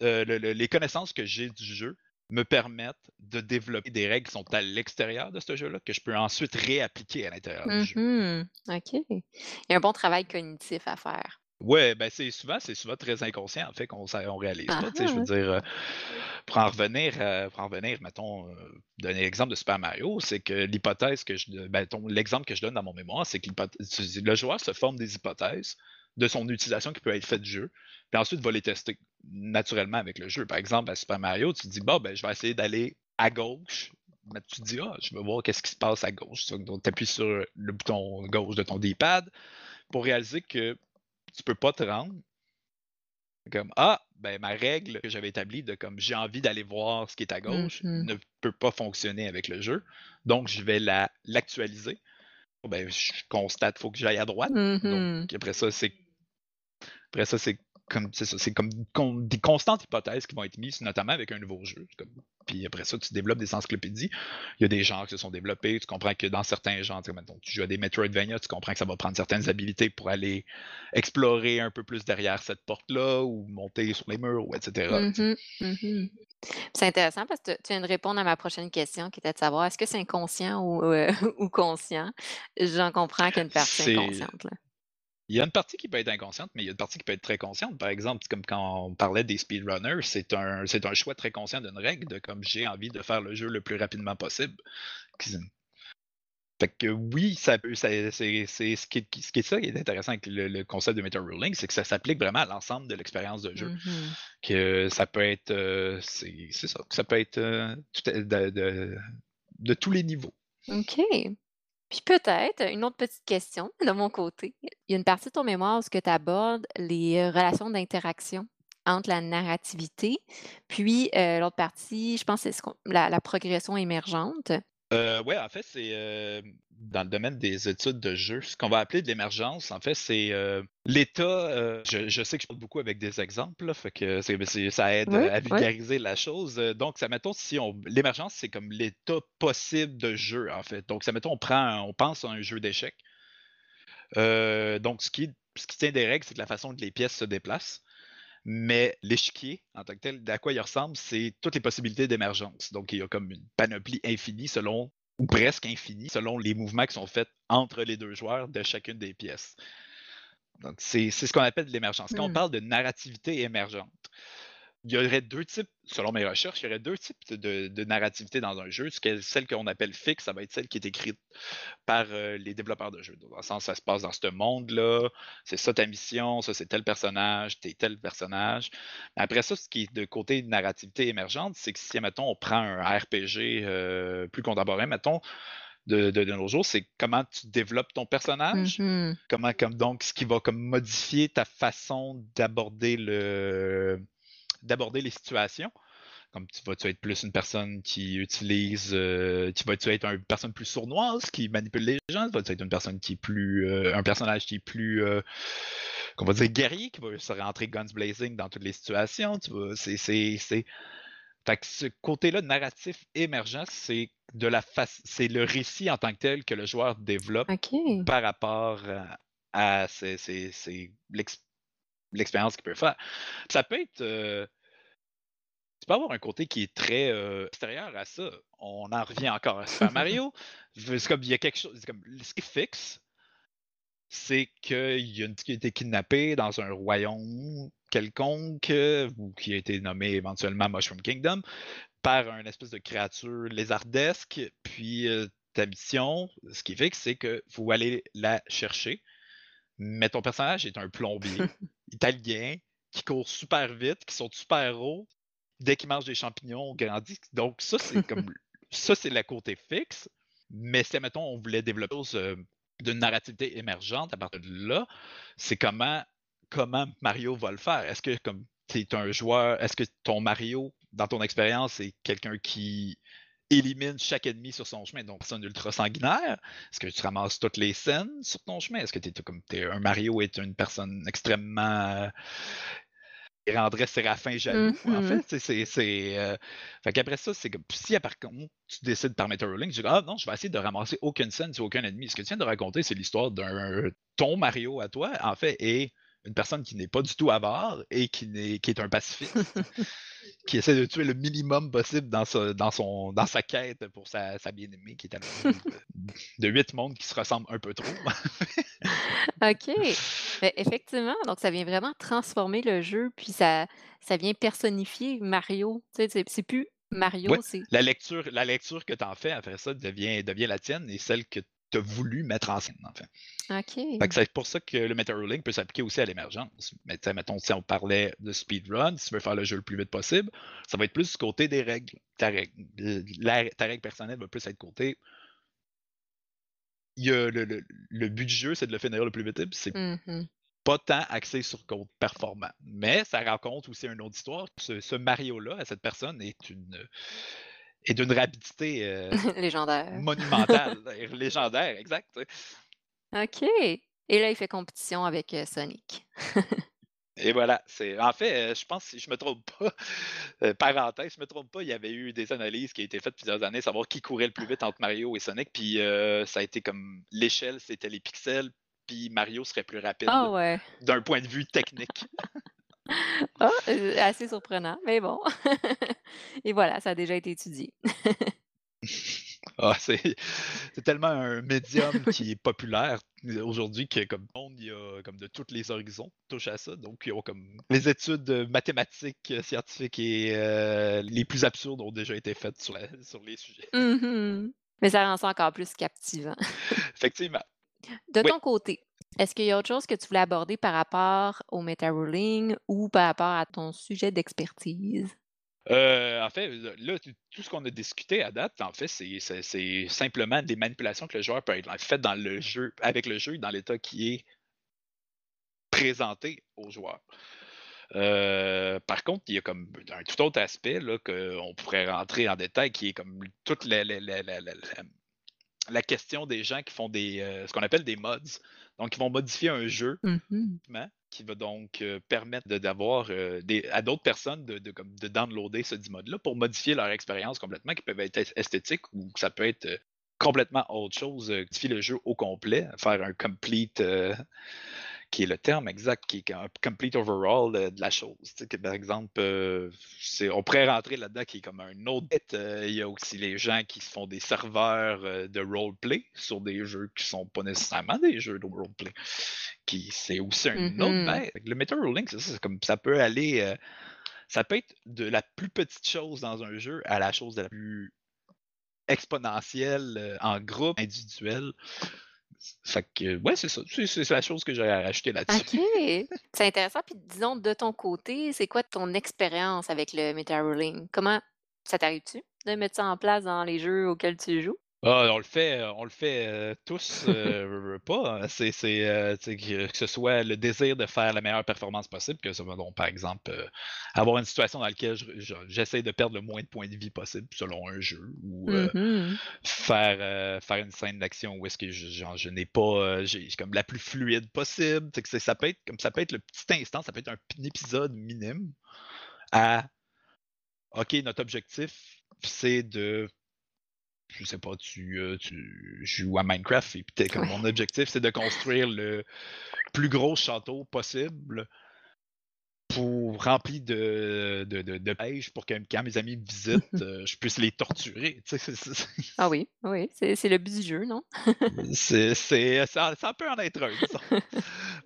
le les connaissances que j'ai du jeu me permettent de développer des règles qui sont à l'extérieur de ce jeu-là, que je peux ensuite réappliquer à l'intérieur du jeu. mh. OK. Il y a un bon travail cognitif à faire. Ouais, ben, c'est souvent c'est souvent très inconscient en fait qu'on on réalise Ah pas, tu sais, je veux ah! dire, heu, pour en revenir, heu, pour en revenir, mettons, heu, donner l'exemple de Super Mario, c'est que l'hypothèse que je ben, l'exemple que je donne dans mon mémoire, c'est que le joueur se forme des hypothèses de son utilisation qui peut être faite du jeu, puis ensuite va les tester naturellement avec le jeu. Par exemple, à Super Mario, tu te dis: «Bon, ben, je vais essayer d'aller à gauche», mais tu te dis: «Ah, je vais voir qu'est-ce qui se passe à gauche». Donc tu appuies sur le bouton gauche de ton D-pad pour réaliser que tu peux pas te rendre. Comme ah, ben ma règle que j'avais établie de comme j'ai envie d'aller voir ce qui est à gauche mh. ne peut pas fonctionner avec le jeu. Donc je vais la l'actualiser. Ben, je constate, faut que j'aille à droite. Mmh Donc après ça, c'est après ça, c'est comme c'est comme con des constantes hypothèses qui vont être mises, notamment avec un nouveau jeu. Comme puis après ça, tu développes des encyclopédies. Il y a des genres qui se sont développés. Tu comprends que dans certains genres, tu joues à des Metroidvania, tu comprends que ça va prendre certaines habilités pour aller explorer un peu plus derrière cette porte-là ou monter sur les murs ou et cetera, Mmh tu sais. mh. Mmh mh. C'est intéressant parce que tu viens de répondre à ma prochaine question qui était de savoir est-ce que c'est inconscient ou, [LAUGHS] ou conscient? J'en comprends qu'il y a une partie inconsciente là. Il y a une partie qui peut être inconsciente, mais il y a une partie qui peut être très consciente. Par exemple, c'est comme quand on parlait des speedrunners, c'est un c'est un choix très conscient d'une règle de comme j'ai envie de faire le jeu le plus rapidement possible. Fait que oui, ça peut c'est ce qui est ce qui est ça qui est intéressant avec le le concept de meta ruling, c'est que ça s'applique vraiment à l'ensemble de l'expérience de jeu. Mmh mh. Que ça peut être, heu, c'est c'est ça, que ça peut être, de de de tous les niveaux. OK. Puis peut-être, une autre petite question de mon côté. Il y a une partie de ton mémoire où tu abordes les, heu, relations d'interaction entre la narrativité, puis, heu, l'autre partie, je pense c'est la progression émergente. Heu, ouais, en fait, c'est, hem, dans le domaine des études de jeu, ce qu'on va appeler de l'émergence, en fait, c'est, heu, l'état, je je sais que je parle beaucoup avec des exemples là, fait que ça aide, Oui, à oui. vulgariser la chose, donc ça mettons si on l'émergence, c'est comme l'état possible de jeu, en fait. Donc ça mettons, on prend un on pense à un jeu d'échecs, donc ce qui ce qui tient des règles, c'est que la façon que les pièces se déplacent. Mais l'échiquier, en tant que tel, à quoi il ressemble, c'est toutes les possibilités d'émergence. Donc, il y a comme une panoplie infinie selon, ou presque infinie, selon les mouvements qui sont faits entre les deux joueurs de chacune des pièces. Donc, c'est ce qu'on appelle de l'émergence. Quand on Mmh. parle de narrativité émergente, il y aurait deux types, selon mes recherches, il y aurait deux types de, de narrativité dans un jeu. Celle qu'on appelle fixe, ça va être celle qui est écrite par euh, les développeurs de jeux. Dans le sens, ça se passe dans ce monde-là, c'est ça ta mission, ça c'est tel personnage, t'es tel personnage. Après ça, ce qui est de côté narrativité émergente, c'est que si, mettons, on prend un RPG euh, plus contemporain, mettons, de, de, de, nos jours, c'est comment tu développes ton personnage, Mmh mh. comment comme donc ce qui va comme modifier ta façon d'aborder le d'aborder les situations. Comme tu vas-tu être plus une personne qui utilise, euh, tu vas-tu être une personne plus sournoise qui manipule les gens, vas-tu être une personne qui est plus, euh, un personnage qui est plus, euh, qu'on va dire guerrier, qui va se rentrer guns blazing dans toutes les situations? Tu vas, c'est, c'est, c'est, fait que ce côté-là narratif émergent, c'est de la face, c'est le récit en tant que tel que le joueur développe par rapport à, à c'est, c'est, c'est l'ex- l'expérience qu'il peut faire. Ça peut être. euh, tu peux avoir un côté qui est très euh, extérieur à ça. On en revient encore à Super Mario. [LAUGHS] C'est comme il y a quelque chose. c'est Comme, ce qui est fixe, c'est qu'il y a une qui a été kidnappée dans un royaume quelconque, ou qui a été nommé éventuellement Mushroom Kingdom, par une espèce de créature lézardesque. Puis euh, ta mission, ce qui est fixe, c'est qu'il faut aller la chercher. Mais ton personnage est un plombier [LAUGHS] italien qui court super vite, qui saute super haut. Dès qu'il mange des champignons, on grandit. Donc, ça, c'est [LAUGHS] comme. ça, c'est le côté fixe. Mais si, mettons, on voulait développer euh, d'une narrativité émergente à partir de là, c'est comment, comment Mario va le faire? Est-ce que, comme tu es un joueur, est-ce que ton Mario, dans ton expérience, c'est quelqu'un qui élimine chaque ennemi sur son chemin, donc personne ultra sanguinaire. Est-ce que tu ramasses toutes les scènes sur ton chemin? Est-ce que tu es comme t'es, un Mario est une personne extrêmement euh, qui rendrait Séraphin jaloux, en Mhm. fait. C'est, c'est, euh, Fait qu'après ça, c'est comme si par contre tu décides par Meteor Link, tu dis Ah non, je vais essayer de ramasser aucune scène sur aucun ennemi. Ce que tu viens de raconter, c'est l'histoire d'un ton Mario à toi, en fait, et une personne qui n'est pas du tout avare et qui, n'est, qui est un pacifiste, [LAUGHS] qui essaie de tuer le minimum possible dans, sa- dans, son, dans sa quête pour sa, sa bien-aimée, qui est amoureux de, de huit mondes qui se ressemblent un peu trop. [LAUGHS] OK. Beh, effectivement, donc ça vient vraiment transformer le jeu, puis ça ça vient personnifier Mario. C'est plus Ouais, Mario, c'est la lecture, la lecture que tu en fais après ça devient, devient la tienne et celle que tu as voulu mettre en scène, en fait. OK. c'est pour ça que le Meteorlink peut s'appliquer aussi à l'émergence. Mais mettons, si on parlait de speedrun, si tu veux faire le jeu le plus vite possible, ça va être plus du côté des règles. Ta règle, la- ta règle personnelle va plus être côté. Il y a le, le- le but du jeu, c'est de le finir le plus vite. C'est Mhm. pas tant axé sur code performant. Mais ça raconte aussi une autre histoire. Ce, ce Mario-là, à cette personne, est une est d'une rapidité euh, [LAUGHS] Légendaire. monumentale, [LAUGHS] [LAUGHS] légendaire, exact. OK. Et là, il fait compétition avec, heu, Sonic. Et voilà, c'est en fait, euh, je pense, si je me trompe pas, euh, parenthèse, je me trompe pas, il y avait eu des analyses qui ont été faites plusieurs années, savoir qui courait le plus vite entre Mario et Sonic, puis euh, ça a été comme l'échelle, c'était les pixels, puis Mario serait plus rapide Ah ouais. d'un point de vue technique. Ah, heu, assez surprenant, mais bon. [LAUGHS] Et voilà, ça a déjà été étudié. [LAUGHS] Ah, c'est tellement un médium [LAUGHS] qui est populaire euh, aujourd'hui que comme monde, il y a comme de tous les horizons touche à ça. Donc, ils ont comme les études euh, mathématiques, euh, scientifiques et euh, les plus absurdes ont déjà été faites sur, la- sur les sujets. Mhm. Mais ça rend ça encore plus captivant. Effectivement. De Oui. ton côté, est-ce qu'il y a autre chose que tu voulais aborder par rapport au meta-ruling ou par rapport à ton sujet d'expertise? Euh, en fait, là, tout ce qu'on a discuté à date, en fait, c'est simplement des manipulations que le joueur peut être fait dans le jeu, avec le jeu, dans l'état qui est présenté au joueur. Euh, par contre, il y a comme un tout autre aspect qu'on pourrait rentrer en détail, qui est comme toute la- la- la- question des gens qui font des euh, ce qu'on appelle des mods. Donc, ils vont modifier un jeu Mhm. équipement qui va donc euh, permettre de- d'avoir euh, des- à d'autres personnes de, de, comme, de downloader ce mode-là pour modifier leur expérience complètement, qui peuvent être es- esthétiques ou ça peut être complètement autre chose, modifier le jeu au complet, faire un complete, qui est le terme exact, qui est un complete overall de, de la chose. Que, par exemple, euh, on pourrait rentrer là-dedans qui est comme un autre bit. Euh, Il y a aussi les gens qui se font des serveurs euh, de roleplay sur des jeux qui sont pas nécessairement des jeux de roleplay. Qui c'est aussi un autre bête. Le meta rolling, c'est ça, c'est comme ça peut aller. euh, ça peut être de la plus petite chose dans un jeu à la chose de la plus exponentielle en groupe, individuel. Fait que, ouais, c'est ça. C'est c'est la chose que j'aurais à rajouter là-dessus. OK. [LAUGHS] C'est intéressant. Puis disons, de ton côté, c'est quoi ton expérience avec le meta rolling? Comment ça t'arrive-tu de mettre ça en place dans les jeux auxquels tu joues? Ah, on le fait, on le fait euh, tous, euh, [LAUGHS] pas. hein. C'est, euh, que, que ce soit le désir de faire la meilleure performance possible, que ce soit donc, par exemple, euh, avoir une situation dans laquelle je- je- j'essaie de perdre le moins de points de vie possible selon un jeu, ou euh, Mhm. faire, euh, faire une scène d'action où est-ce que je, genre, je n'ai pas, j'ai comme la plus fluide possible. Que ça peut être comme ça peut être le petit instant, ça peut être un épisode minime à OK, notre objectif, c'est de je sais pas, tu, euh, tu joues à Minecraft et puis comme Ouais. mon objectif, c'est de construire le plus gros château possible pour rempli de, de, de, de pêche pour que quand mes amis me visitent, euh, je puisse les torturer. C'est- c'est- Ah oui, oui, c'est le but du jeu, non? [LAUGHS] C'est, ça, ça peut en être un.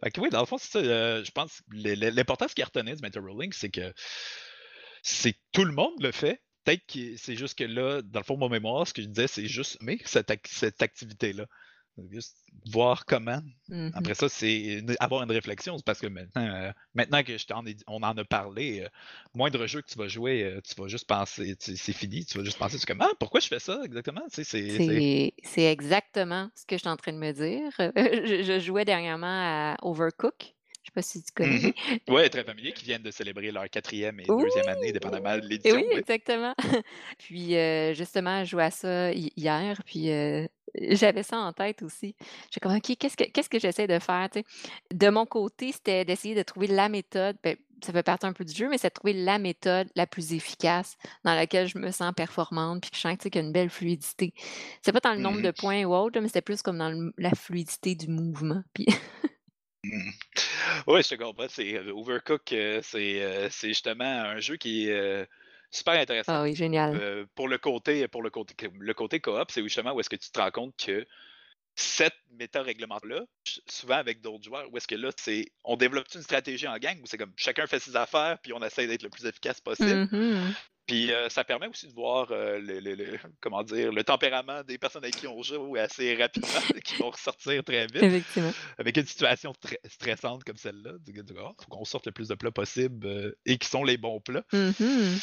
Fait que oui, dans le fond, euh, je pense que l- l- l'important, ce qui retenait du meta rolling, c'est que c'est tout le monde le fait. Peut-être que c'est juste que là, dans le fond, mon mémoire, ce que je disais, c'est juste mais cette, ac- cette activité-là. Juste voir comment. Mhm. Après ça, c'est avoir une réflexion. Parce que maintenant, euh, maintenant que je t'en ai dit- on en a parlé, euh, moindre jeu que tu vas jouer, euh, tu vas juste penser, tu- c'est fini, tu vas juste penser, c'est comme, ah, pourquoi je fais ça exactement? Tu sais, c'est exactement ce que je suis en train de me dire. [LAUGHS] Je, je jouais dernièrement à Overcook. Je sais pas si tu connais. Mhm. [LAUGHS] Ouais, très familier, qui viennent de célébrer leur quatrième et Oui. deuxième année, dépendamment de l'édition. oui, exactement. [LAUGHS] Puis euh, justement, je jouais à ça hi- hier, puis euh, j'avais ça en tête aussi. J'ai comme, OK, qu'est-ce que, qu'est-ce que j'essaie de faire? De mon côté, c'était d'essayer de trouver la méthode. ben, ça fait partie un peu du jeu, mais c'est de trouver la méthode la plus efficace dans laquelle je me sens performante, puis que je sens qu'il y a une belle fluidité. C'est pas dans le nombre de points ou autre, mais c'était plus comme dans le- la fluidité du mouvement. Puis [LAUGHS] Mhm. Ouais, je te comprends. Euh, Overcook, euh, c'est, euh, c'est justement un jeu qui est super intéressant. ah oui, génial. Pour le côté, pour le côté, le côté coop, c'est justement où est-ce que tu te rends compte que cette méta-réglemente-là, ch- souvent avec d'autres joueurs, où est-ce que là, c'est on développe une stratégie en gang où c'est comme chacun fait ses affaires, puis on essaie d'être le plus efficace possible? Mhm. Puis euh, ça permet aussi de voir euh, le, le- le- comment dire, le tempérament des personnes avec qui on joue assez rapidement, [LAUGHS] qui vont ressortir très vite Effectivement. avec une situation très stressante comme celle-là. Il faut qu'on sorte le plus de plats possible euh, et qui sont les bons plats, Mhm.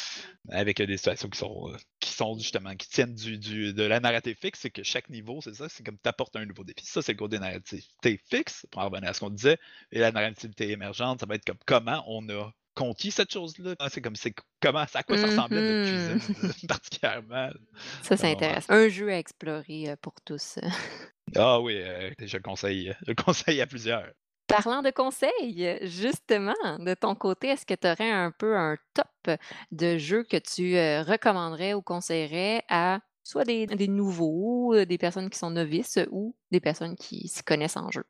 avec des situations qui sont, qui sont justement, qui tiennent du, du- de la narrative fixe, c'est que chaque niveau, c'est ça, c'est comme t'apportes un nouveau défi. Ça, c'est le côté narrativité fixe, pour en revenir à ce qu'on disait, et la narrativité émergente, ça va être comme comment on a conquis cette chose-là. Ah, C'est comme c'est comment, à quoi ça ressemblait notre Mhm. cuisine, euh, [LAUGHS] particulièrement? Ça, c'est Ah intéressant. Un jeu à explorer euh, pour tous. [LAUGHS] Ah oui, euh, je le conseille, je le conseille à plusieurs. Parlant de conseils, justement, de ton côté, est-ce que tu aurais un peu un top de jeux que tu euh, recommanderais ou conseillerais à soit des, des nouveaux, des personnes qui sont novices ou des personnes qui s'y connaissent en jeu?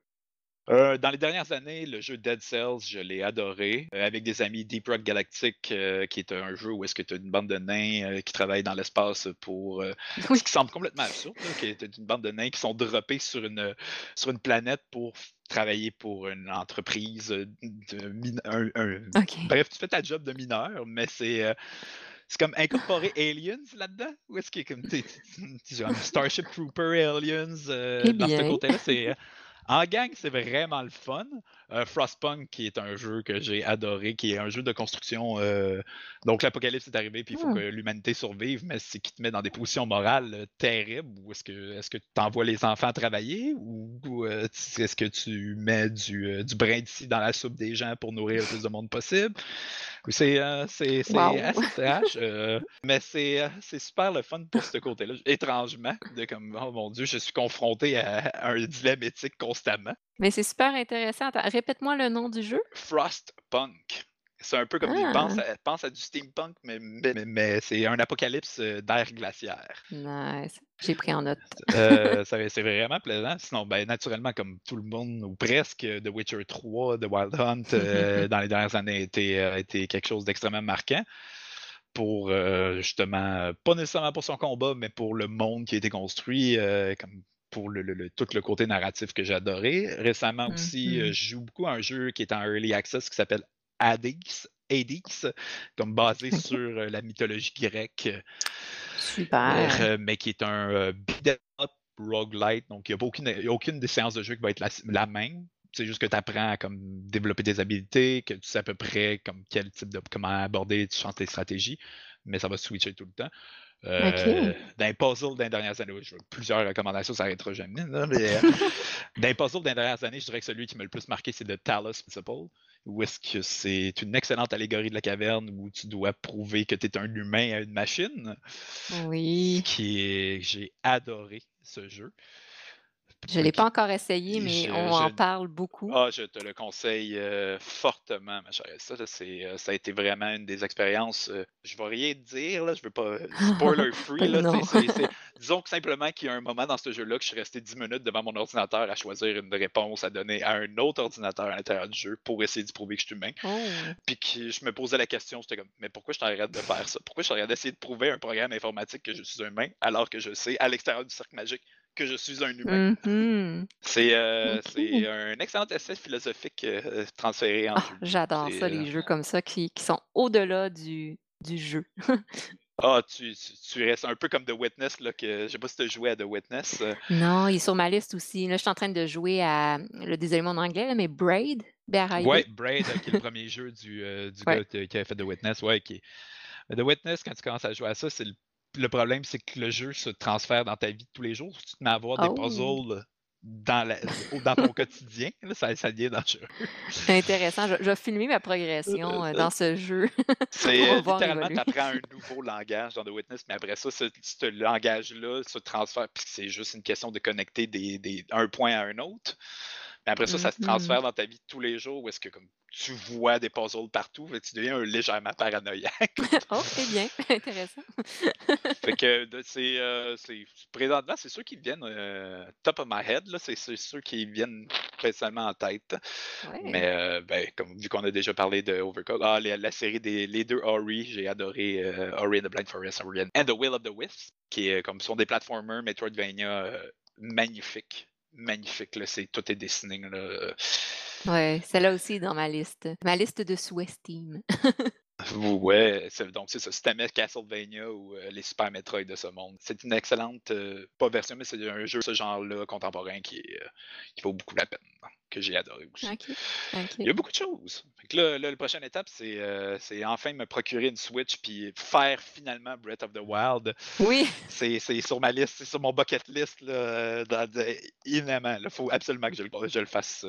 Euh, dans les dernières années, le jeu Dead Cells, je l'ai adoré. Euh, avec des amis, Deep Rock Galactic, euh, qui est un jeu où est-ce que tu as une bande de nains qui travaillent dans l'espace pour... [LAUGHS] Oui. Ce qui semble complètement absurde, là, qui est une bande de nains qui sont droppés sur une, sur une planète pour travailler pour une entreprise de min- un- un- OK. Bref, tu fais ta job de mineur, mais c'est... c'est comme incorporer [LAUGHS] Aliens là-dedans? Ou est-ce qu'il y a comme t'es- Starship Trooper Aliens euh, Eh dans ce côté-là? C'est, [LAUGHS] en gang, c'est vraiment le fun. Euh, Frostpunk, qui est un jeu que j'ai adoré, qui est un jeu de construction. euh, donc, l'apocalypse est arrivé, puis il faut Hmm. que l'humanité survive, mais c'est qui te met dans des positions morales euh, terribles. Ou est-ce que est-ce que tu envoies les enfants travailler ou, euh, est-ce que tu mets du, du brin d'ici dans la soupe des gens pour nourrir le plus de monde possible? C'est Wow. mais c'est super le fun pour ce côté-là. Étrangement, de comme, oh mon Dieu, je suis confronté à, à un dilemme éthique constamment. Mais c'est super intéressant. Répète-moi le nom du jeu. Frostpunk. C'est un peu comme pense Ah! à pense à du steampunk, mais mais mais mais c'est un apocalypse, heu, d'ère glaciaire. Nice, j'ai pris en note. [LAUGHS] [LAUGHS] Ça c'est vraiment plaisant. Sinon, ben, naturellement, comme tout le monde ou presque, The Witcher 3, The Wild Hunt, [LAUGHS] dans les dernières années a été, a été quelque chose d'extrêmement marquant pour, justement, pas nécessairement pour son combat, mais pour le monde qui a été construit, comme pour le le le tout le côté narratif que adoré. Récemment aussi, heu, mh. je joue beaucoup à un jeu qui est en early access qui s'appelle Hades, comme basé sur, heu, la mythologie grecque, Super. heu, mais qui est un, beat up roguelite, donc il y a aucune il y a aucune des séances de jeu qui va être la même. C'est juste que tu apprends à comme développer des habiletés, que tu sais à peu près comme quel type de comment aborder différentes stratégies, mais ça va switcher tout le temps. Les puzzles dans les dernières années, je plusieurs recommandations, ça arrêtera jamais là, mais, [LAUGHS] puzzles dans les dernières années, je dirais que celui qui m'a le plus marqué, c'est The Talos Principle, où est-ce que c'est une excellente allégorie de la caverne où tu dois prouver que tu es un humain à une machine. Ce Oui. qui est j'ai adoré ce jeu. Je l'ai pas encore essayé, mais Je on je en parle beaucoup. ah, je te le conseille, heu, fortement, ma chère. Ça c'est, heu, ça a été vraiment une des expériences, heu, je vais rien dire là, je veux pas [LAUGHS] spoiler free Pas là, [LAUGHS] disons que simplement qu'il y a un moment dans ce jeu-là que je suis resté 10 minutes devant mon ordinateur à choisir une réponse à donner à un autre ordinateur à l'intérieur du jeu pour essayer d'y prouver que je suis humain. Oh! Puis que je me posais la question, j'étais comme: «Mais pourquoi je t'arrête de faire ça? Pourquoi je t'arrête d'essayer de prouver un programme informatique que je suis humain, alors que je sais à l'extérieur du cercle magique? Que je suis un humain?» Mmh mh. C'est, heu, c'est un excellent essai philosophique, heu, transféré en Ah! J'adore ça, heu les jeux comme ça qui qui sont au-delà du du jeu. [LAUGHS] Ah, tu tu tu restes un peu comme The Witness là, que je sais pas si tu as joué à The Witness, Non, il est sur ma liste aussi. Là, je suis en train de jouer à là, désolée mon anglais là, mais Braid, Ouais, B-R-A-I-D. Braid, qui est le 1er [LAUGHS] jeu du, du Ouais. gars qui avait fait The Witness, ouais, qui The Witness, quand tu commences à jouer à ça, c'est le le problème, c'est que le jeu se transfère dans ta vie de tous les jours. Tu te mets à avoir des Oh! puzzles dans la dans ton quotidien, là, ça ça devient dangereux. Intéressant, je je vais filmer ma progression, heu dans ce jeu. [LAUGHS] C'est, voir littéralement, tu apprends un nouveau langage dans The Witness, mais après ça, ce ce langage-là se transfère, puis c'est juste une question de connecter des des un point à un autre. Mais après ça, ça se mh. transfère dans ta vie de tous les jours où est-ce que comme tu vois des puzzles partout, tu deviens un légèrement paranoïaque. [LAUGHS] Oh, c'est bien, [LAUGHS] intéressant. Fait que [LAUGHS] de c'est, présentement, c'est ceux qui viennent, heu, top of my head là, c'est ceux qui viennent principalement en tête. Ouais. Mais, heu, ben, comme vu qu'on a déjà parlé de Overcooked ah la série des les 2 Ori, j'ai adoré, Ori and the Blind Forest, Ori and the Will of the Wisps, qui est comme sont des platformers Metroidvania, magnifiques, magnifiques là, c'est tout est dessiné là, Ouais, celle-là aussi est dans ma liste. Ma liste de Steam. [LAUGHS] Ouais, c'est donc c'est ça. Si Castlevania ou, heu, les Super Metroid de ce monde, c'est une excellente, heu, pas version, mais c'est un jeu de ce genre-là contemporain qui est, qui vaut beaucoup la peine, que j'ai adoré aussi. Il y a beaucoup de choses. Là là, la prochaine étape, c'est, c'est enfin me procurer une Switch puis faire finalement Breath of the Wild. Oui. C'est c'est sur ma liste, c'est sur mon bucket list là, dans de là, faut absolument que je le je le fasse,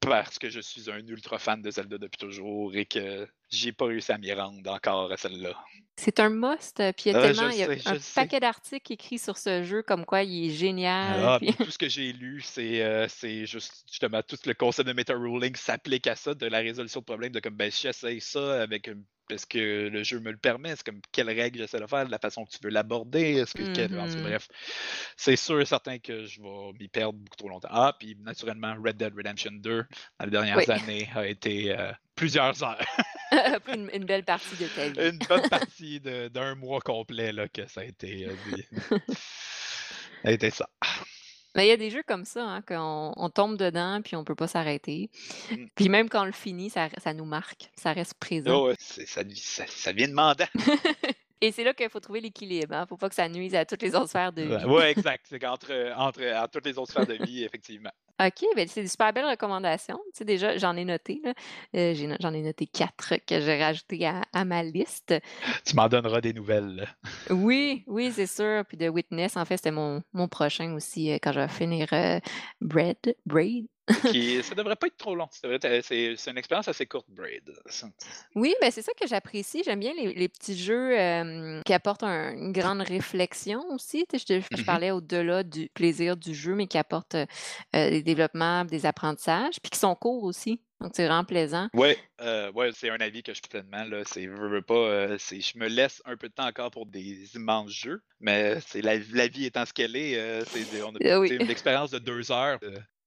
parce que je suis un ultra fan de Zelda depuis toujours et que j'ai pas réussi à m'y rendre encore à celle-là. C'est un must, puis il y a Ah, tellement le il y a sais, un sais. paquet d'articles écrits sur ce jeu comme quoi il est génial, Ah, puis tout ce que j'ai lu, c'est, c'est juste justement tout le concept de meta ruling s'applique à ça, de la résolution de problèmes de comme, ben, j'essaye ça avec, hem, est-ce que le jeu me le permet? C'est comme quelle règle j'essaie de faire, de la façon que tu veux l'aborder? Est-ce que Mmh quel en tout cas mh. bref, c'est sûr et certain que je vais m'y perdre beaucoup trop longtemps. Ah, puis naturellement Red Dead Redemption 2 dans les Oui. dernières années a été, heu, plusieurs heures. [LAUGHS] [LAUGHS] Une une belle partie de ta vie. Une bonne partie d'1 mois complet là, que ça a été, des [LAUGHS] ça a été ça. Mais il y a des jeux comme ça, hein, qu'on on tombe dedans puis on peut pas s'arrêter. Mmh. Puis même quand on le finit, ça ça nous marque, ça reste présent. Oh ça ça ça devient demandant. [LAUGHS] Et c'est là qu'il faut trouver l'équilibre, hein, faut pas que ça nuise à toutes les autres sphères de vie. ouais, exact, [LAUGHS] c'est entre entre toutes les autres sphères de vie, effectivement. OK, ben, c'est des super belles recommandations. Tu sais, déjà, j'en ai noté j'ai j'en ai noté 4 que j'ai rajouté à à ma liste. Tu m'en donneras des nouvelles. Oui, oui, c'est sûr, puis The Witness, en fait, c'était mon mon prochain aussi, heu, quand je vais finir, heu, Bread Braid Qui, ça devrait pas être trop long. C'est une expérience assez courte, Braid. Oui, ben c'est ça que j'apprécie. J'aime bien les, petits jeux qui apportent une grande réflexion aussi. Je, je mm-hmm. parlais au-delà du plaisir du jeu, mais qui apportent des développements, des apprentissages, puis qui sont courts aussi. Donc, c'est vraiment plaisant. Oui, euh, ouais, c'est un avis que je fais pleinement. Là. C'est, veux, pas, euh, je me laisse un peu de temps encore pour des immenses jeux, mais c'est la, la vie étant ce qu'elle est, euh, c'est, on a une expérience de deux heures.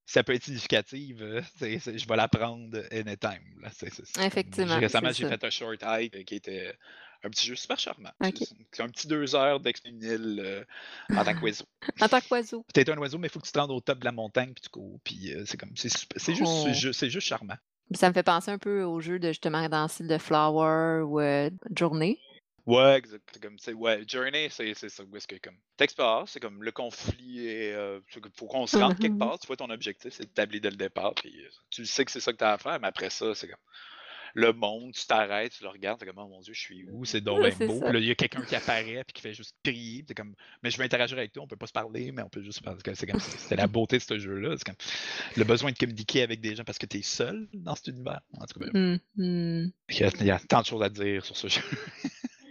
Ça peut être significative, [LAUGHS] je vais la prendre anytime. Là. Effectivement. Récemment, j'ai fait un short hike qui était un petit jeu super charmant. C'est un petit deux heures d'expédier euh, en tant qu'oiseau. en tant qu'oiseau. [LAUGHS] Peut-être un oiseau, mais il faut que tu te rendes au top de la montagne puis tu cours. Puis euh, c'est comme c'est juste, oh. c'est juste charmant. Ça me fait penser un peu au jeu de justement dans le style de Flower ou euh, Journey. Ouais, exact. Comme, ouais, Journey, c'est ça. Où est-ce que comme t'explores, c'est comme le conflit et euh, faut qu'on se rende quelque mm-hmm. [LAUGHS] part. Tu vois ton objectif, c'est d'établir dès le départ. Puis tu sais que c'est ça que tu as à faire, mais après ça, c'est comme le monde, tu t'arrêtes, tu le regardes, t'es comme, oh mon Dieu, je suis où? C'est donc beau. Puis là, il y a quelqu'un qui apparaît puis qui fait juste crier. T'es comme, mais je veux interagir avec toi, on peut pas se parler, mais on peut juste parler. C'est comme, c'était la beauté de ce jeu-là. C'est comme le besoin de communiquer avec des gens parce que tu es seul dans cet univers. En tout cas, ben, mmh, il, y a, tant de choses à dire sur ce jeu.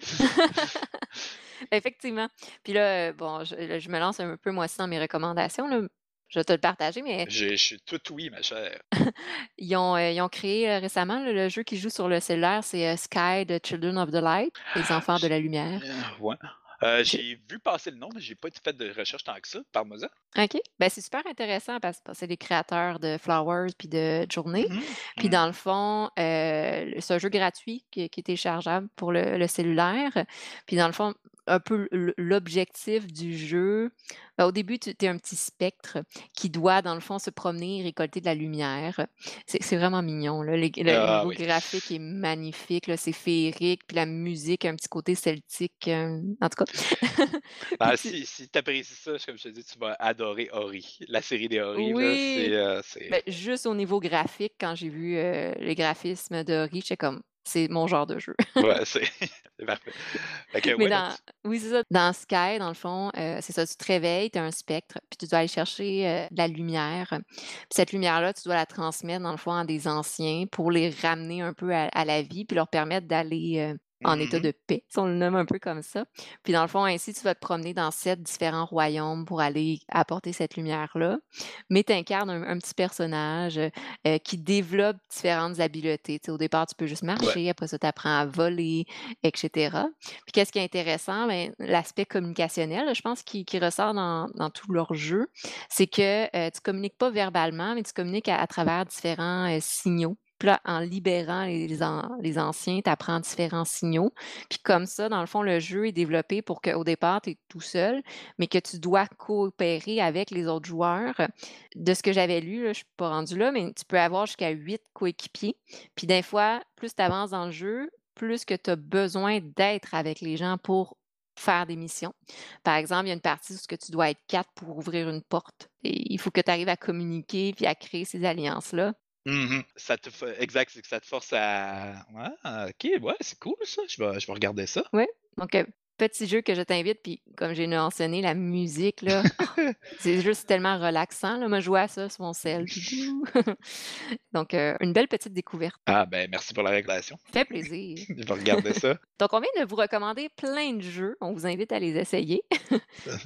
[LAUGHS] Effectivement. Puis là, bon, je, je, me lance un peu moi aussi dans mes recommandations. Là. Je vais te le partager, mais. Je, suis tout oui, ma chère. [LAUGHS] ils, ont, euh, ils ont créé euh, récemment le, jeu qui joue sur le cellulaire, c'est euh, Sky, The Children of the Light, les enfants de la lumière. Ouais. J'ai vu passer le nom, mais j'ai pas fait de recherche tant que ça. Parle-moi ça. OK. Ben, c'est super intéressant parce que c'est les créateurs de Flowers puis de Journée. Mmh puis mmh. dans le fond, c'est un jeu gratuit qui, qui est téléchargeable pour le, le, cellulaire. Puis dans le fond, un peu l'objectif du jeu. Ben, au début, tu es un petit spectre qui doit, dans le fond, se promener et récolter de la lumière. C'est vraiment mignon. Là. Le, ah graphique est magnifique, c'est féerique, puis la musique a un petit côté celtique. Euh, en tout cas. [LAUGHS] Ben, si si tu apprécies ça, comme je te dis, tu vas adorer Ori. La série des Ori. Oui. Euh, ben, juste au niveau graphique, quand j'ai vu euh, les graphismes d'Ori, j'étais comme c'est mon genre de jeu. ouais, [LAUGHS] [LAUGHS] c'est parfait. Mais dans, oui, c'est ça. Dans Sky, dans le fond, euh, c'est ça. Tu te réveilles, tu as un spectre, puis tu dois aller chercher euh, de la lumière. Puis cette lumière-là, tu dois la transmettre, dans le fond, à des anciens pour les ramener un peu à, la vie, puis leur permettre d'aller euh, en état mmh de paix, si on le nomme un peu comme ça. Puis dans le fond, ainsi, tu vas te promener dans sept différents royaumes pour aller apporter cette lumière-là. Mais tu incarnes un, petit personnage euh, qui développe différentes habiletés. au départ, tu peux juste marcher, après ça, tu apprends à voler, etc. Puis qu'est-ce qui est intéressant? Ben, l'aspect communicationnel, je pense, qui, ressort dans, dans, tout leur jeu, c'est que euh, tu communiques pas verbalement, mais tu communiques à, travers différents euh, signaux. Puis là, en libérant les, les anciens, tu apprends différents signaux. Puis comme ça, dans le fond, le jeu est développé pour qu'au départ, tu es tout seul, mais que tu dois coopérer avec les autres joueurs. De ce que j'avais lu, je ne suis pas rendu là, mais tu peux avoir jusqu'à huit coéquipiers. Puis des fois, plus tu avances dans le jeu, plus que tu as besoin d'être avec les gens pour faire des missions. Par exemple, il y a une partie où tu dois être quatre pour ouvrir une porte. Il faut que tu arrives à communiquer puis à créer ces alliances-là. Mmh ça te exact, c'est que ça te force à ah, OK, ouais, c'est cool ça, je vais je vais regarder ça. Oui, donc petit jeu que je t'invite, puis comme j'ai mentionné, la musique là, [LAUGHS] [LAUGHS] c'est juste tellement relaxant là, moi je à ça sur mon sel. [LAUGHS] Donc une belle petite découverte. Ah ben merci pour la réglation. Ça fait plaisir. Je vais regarder ça. Donc on vient de vous recommander plein de jeux, on vous invite à les essayer.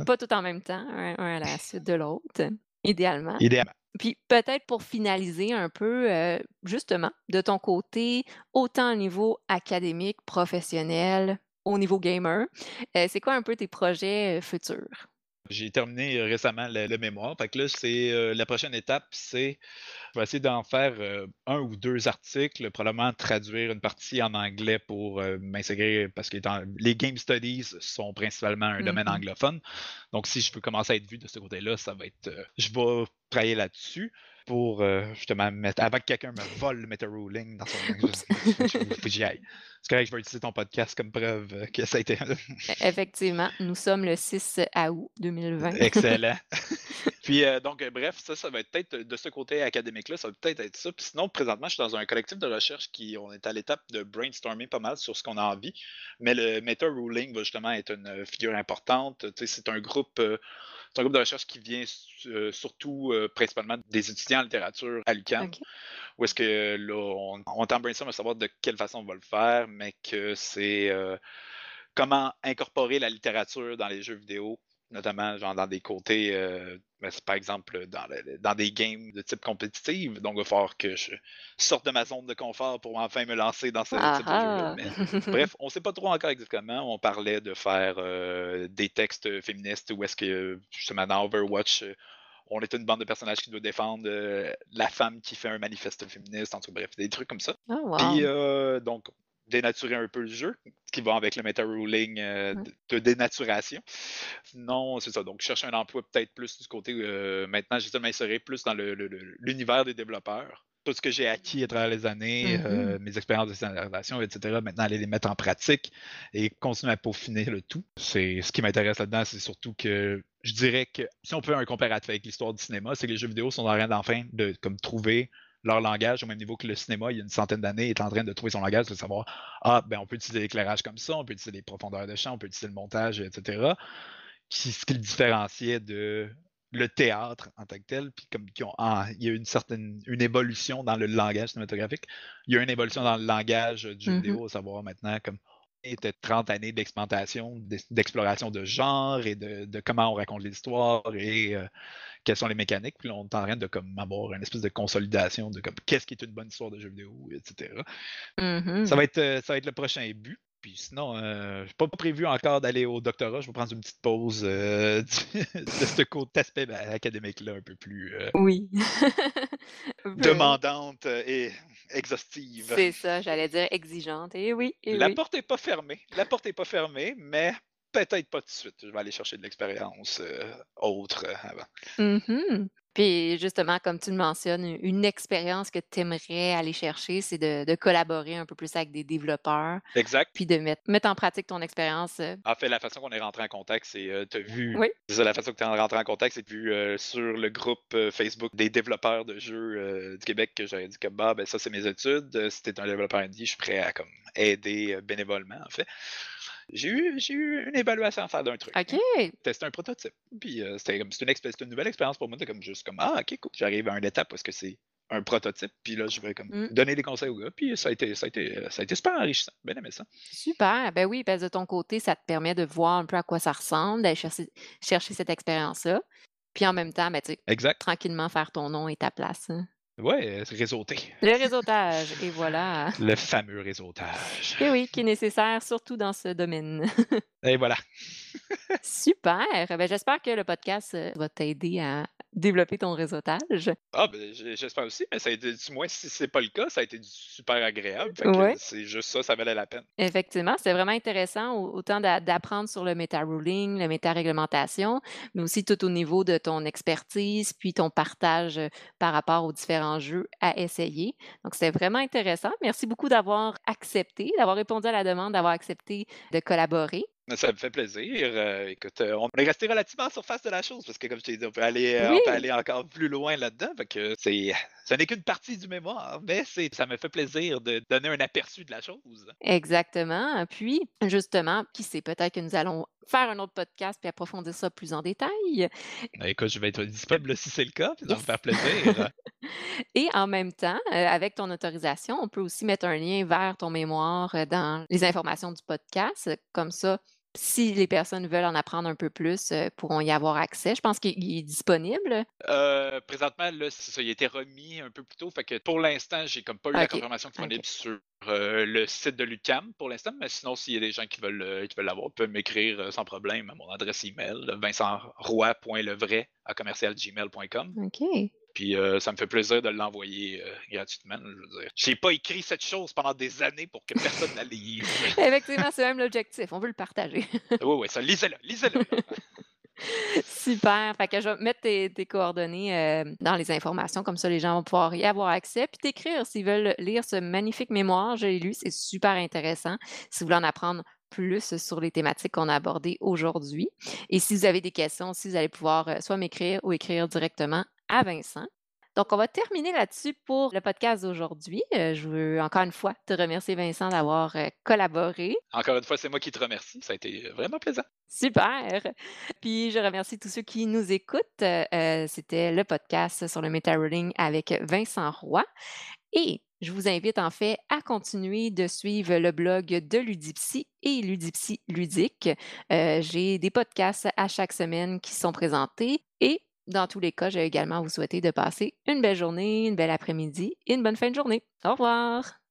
Pas tout en même temps, un à la suite de l'autre, idéalement. Idéalement. Puis peut-être pour finaliser un peu, euh, justement, de ton côté, autant au niveau académique, professionnel, au niveau gamer, euh, c'est quoi un peu tes projets euh, futurs? J'ai terminé récemment le, mémoire. Fait que là, c'est la prochaine étape, c'est je vais essayer d'en faire un ou deux articles, probablement traduire une partie en anglais pour m'intégrer parce que les game studies sont principalement un domaine mmh anglophone. Donc, si je veux commencer à être vu de ce côté-là, ça va être. je vais travailler là-dessus pour euh, justement mettre. Avant que quelqu'un me vole le meta ruling dans son. faut que j'y aille. C'est correct, je vais utiliser ton podcast comme preuve euh, que ça a été. E, effectivement, nous sommes le 6 août 2020. Excellent. [LAUGHS] Puis euh, donc, bref, ça, ça va être peut-être de ce côté académique-là, ça va peut-être être ça. Puis sinon, présentement, je suis dans un collectif de recherche qui, on est à l'étape de brainstorming pas mal sur ce qu'on a envie. Mais le meta ruling va justement être une figure importante. Tu sais, c'est un groupe C'est un groupe de recherche qui vient euh, surtout euh, principalement des étudiants en littérature à l'UQAM. Où est-ce que là, on, on brainstorm à savoir de quelle façon on va le faire, mais que c'est euh, comment incorporer la littérature dans les jeux vidéo, notamment genre dans des côtés, ben, c'est par exemple dans, le- dans des games de type compétitif. Donc, il va falloir que je sorte de ma zone de confort pour enfin me lancer dans ce Ah type de ah! Mais [LAUGHS] bref, on ne sait pas trop encore exactement. On parlait de faire euh, des textes féministes où est-ce que justement dans Overwatch, on est une bande de personnages qui doit défendre euh, la femme qui fait un manifeste féministe, en tout cas, bref, des trucs comme ça. Oh Puis euh, donc, dénaturer un peu le jeu, ce qui va avec le meta ruling euh, de, de dénaturation. Non, c'est ça. Donc, je cherche un emploi peut-être plus du côté. euh, maintenant, j'essaie de m'insérer plus dans l'univers des développeurs. Tout ce que j'ai acquis à travers les années, Mhm. euh, mes expériences de scénarisation, etc., maintenant, aller les mettre en pratique et continuer à peaufiner le tout. C'est ce qui m'intéresse là-dedans, c'est surtout que je dirais que si on peut faire un comparatif avec l'histoire du cinéma, c'est que les jeux vidéo sont en train d'enfin de comme trouver leur langage au même niveau que le cinéma, il y a une centaine d'années, est en train de trouver son langage, de savoir ah, ben on peut utiliser l'éclairage comme ça, on peut utiliser les profondeurs de champ, on peut utiliser le montage, etc. Qui, ce qui le différenciait de le théâtre en tant que tel, puis comme qu'ils ont- ah, il y a une certaine une évolution dans le langage cinématographique, il y a une évolution dans le langage du Mhm. vidéo, à savoir maintenant comme était 30 années d'expérimentation, d'ex- d'exploration de genre et de, de comment on raconte l'histoire et euh, quelles sont les mécaniques. Puis là, on est en train de comme, avoir une espèce de consolidation de comme qu'est-ce qui est une bonne histoire de jeu vidéo, etc. Mhm. Ça va être, euh, ça va être le prochain but. Puis sinon, euh, j'ai pas prévu encore d'aller au doctorat. Je vais prendre une petite pause euh, [LAUGHS] de ce côté aspect ben, académique-là un peu plus euh, Oui. [LAUGHS] Demandante et exhaustive. C'est ça, j'allais dire exigeante. Et oui, et La oui. porte n'est pas fermée. La porte n'est pas fermée, mais peut-être pas tout de suite. Je vais aller chercher de l'expérience euh, autre euh, avant. Mhm. Puis justement, comme tu le mentionnes, une expérience que tu aimerais aller chercher, c'est de, de collaborer un peu plus avec des développeurs, Exact. puis de mettre, mettre en pratique ton expérience. euh, En fait, la façon qu'on est rentré en contact, c'est euh, t'as vu. Oui. C'est ça, la façon que tu es rentré en contact, c'est vu euh, sur le groupe Facebook des développeurs de jeux euh, du Québec que j'avais dit que bah ben ça c'est mes études. Si t'es un développeur indie, je suis prêt à comme aider bénévolement en fait. J'ai eu, j'ai eu une évaluation à faire d'un truc. OK. Tester un prototype. Puis euh, c'était comme c'était une, expé- c'était une nouvelle expérience pour moi. C'était comme juste comme Ah ok cool. J'arrive à une étape parce que c'est un prototype. Puis là, je vais comme Mm. donner des conseils au gars. Puis ça a été, ça a été, ça a été super enrichissant. Bien aimé ça. Super. Ben oui, parce que de ton côté, ça te permet de voir un peu à quoi ça ressemble, d'aller chercher, chercher cette expérience-là. Puis en même temps, ben, tu sais, Exact. tranquillement faire ton nom et ta place. hein. Ouais, euh, c'est réseauté. Le réseautage, et voilà. Le fameux réseautage. Et oui, qui est nécessaire, surtout dans ce domaine. Et voilà. [LAUGHS] Super. Ben, j'espère que le podcast euh, va t'aider à développer ton réseautage. Ah, ben, j'espère aussi, mais ça a été, du moins, si c'est pas le cas, ça a été super agréable. Ouais. c'est juste ça, ça valait la peine. Effectivement, c'était vraiment intéressant, au- autant d'a- d'apprendre sur le méta-ruling, le méta-réglementation, mais aussi tout au niveau de ton expertise, puis ton partage euh, par rapport aux différents jeux à essayer. Donc, c'était vraiment intéressant. Merci beaucoup d'avoir accepté, d'avoir répondu à la demande, d'avoir accepté de collaborer. Ça me fait plaisir. Euh, écoute, euh, on est resté relativement en surface de la chose parce que, comme je t'ai dit, on peut aller, euh, Oui. on peut aller encore plus loin là-dedans. Que c'est, ce n'est qu'une partie du mémoire, mais c'est, ça me fait plaisir de donner un aperçu de la chose. Exactement. Puis, justement, qui sait, peut-être que nous allons faire un autre podcast puis approfondir ça plus en détail. Ben, écoute, je vais être disponible si c'est le cas, puis ça va me Yes. faire plaisir. [LAUGHS] Et en même temps, avec ton autorisation, on peut aussi mettre un lien vers ton mémoire dans les informations du podcast. Comme ça, si les personnes veulent en apprendre un peu plus, euh, pourront y avoir accès. Je pense qu'il il est disponible. Euh, présentement, là, ça, il a été remis un peu plus tôt. Fait que pour l'instant, j'ai comme pas eu la Ok, confirmation disponible sur euh, le site de l'UCAM pour l'instant. Mais sinon, s'il y a des gens qui veulent, qui veulent l'avoir, ils peuvent m'écrire sans problème à mon adresse email, vincentroy.levray à commercialgmail.com. OK. Puis euh, ça me fait plaisir de l'envoyer euh, gratuitement. Je veux dire, j'ai pas écrit cette chose pendant des années pour que personne la lise. [LAUGHS] Effectivement, c'est même l'objectif. On veut le partager. [LAUGHS] oui, oui, ça, lisez-le, lisez-le. [LAUGHS] Super. Fait que je vais mettre tes, tes coordonnées euh, dans les informations, comme ça les gens vont pouvoir y avoir accès. Puis t'écrire s'ils veulent lire ce magnifique mémoire. Je l'ai lu, c'est super intéressant. Si vous voulez en apprendre plus sur les thématiques qu'on a abordées aujourd'hui. Et si vous avez des questions, si vous allez pouvoir soit m'écrire ou écrire directement à Vincent. Donc, on va terminer là-dessus pour le podcast d'aujourd'hui. Euh, je veux encore une fois te remercier, Vincent, d'avoir euh, collaboré. Encore une fois, c'est moi qui te remercie. Ça a été vraiment plaisant. Super. [LAUGHS] Puis je remercie tous ceux qui nous écoutent. Euh, C'était le podcast sur le meta avec Vincent Roy. Et je vous invite en fait à continuer de suivre le blog de Ludipsy et Ludipsy Ludique. Euh, J'ai des podcasts à chaque semaine qui sont présentés et dans tous les cas, j'ai également vous souhaiter de passer une belle journée, une belle après-midi et une bonne fin de journée. Au revoir!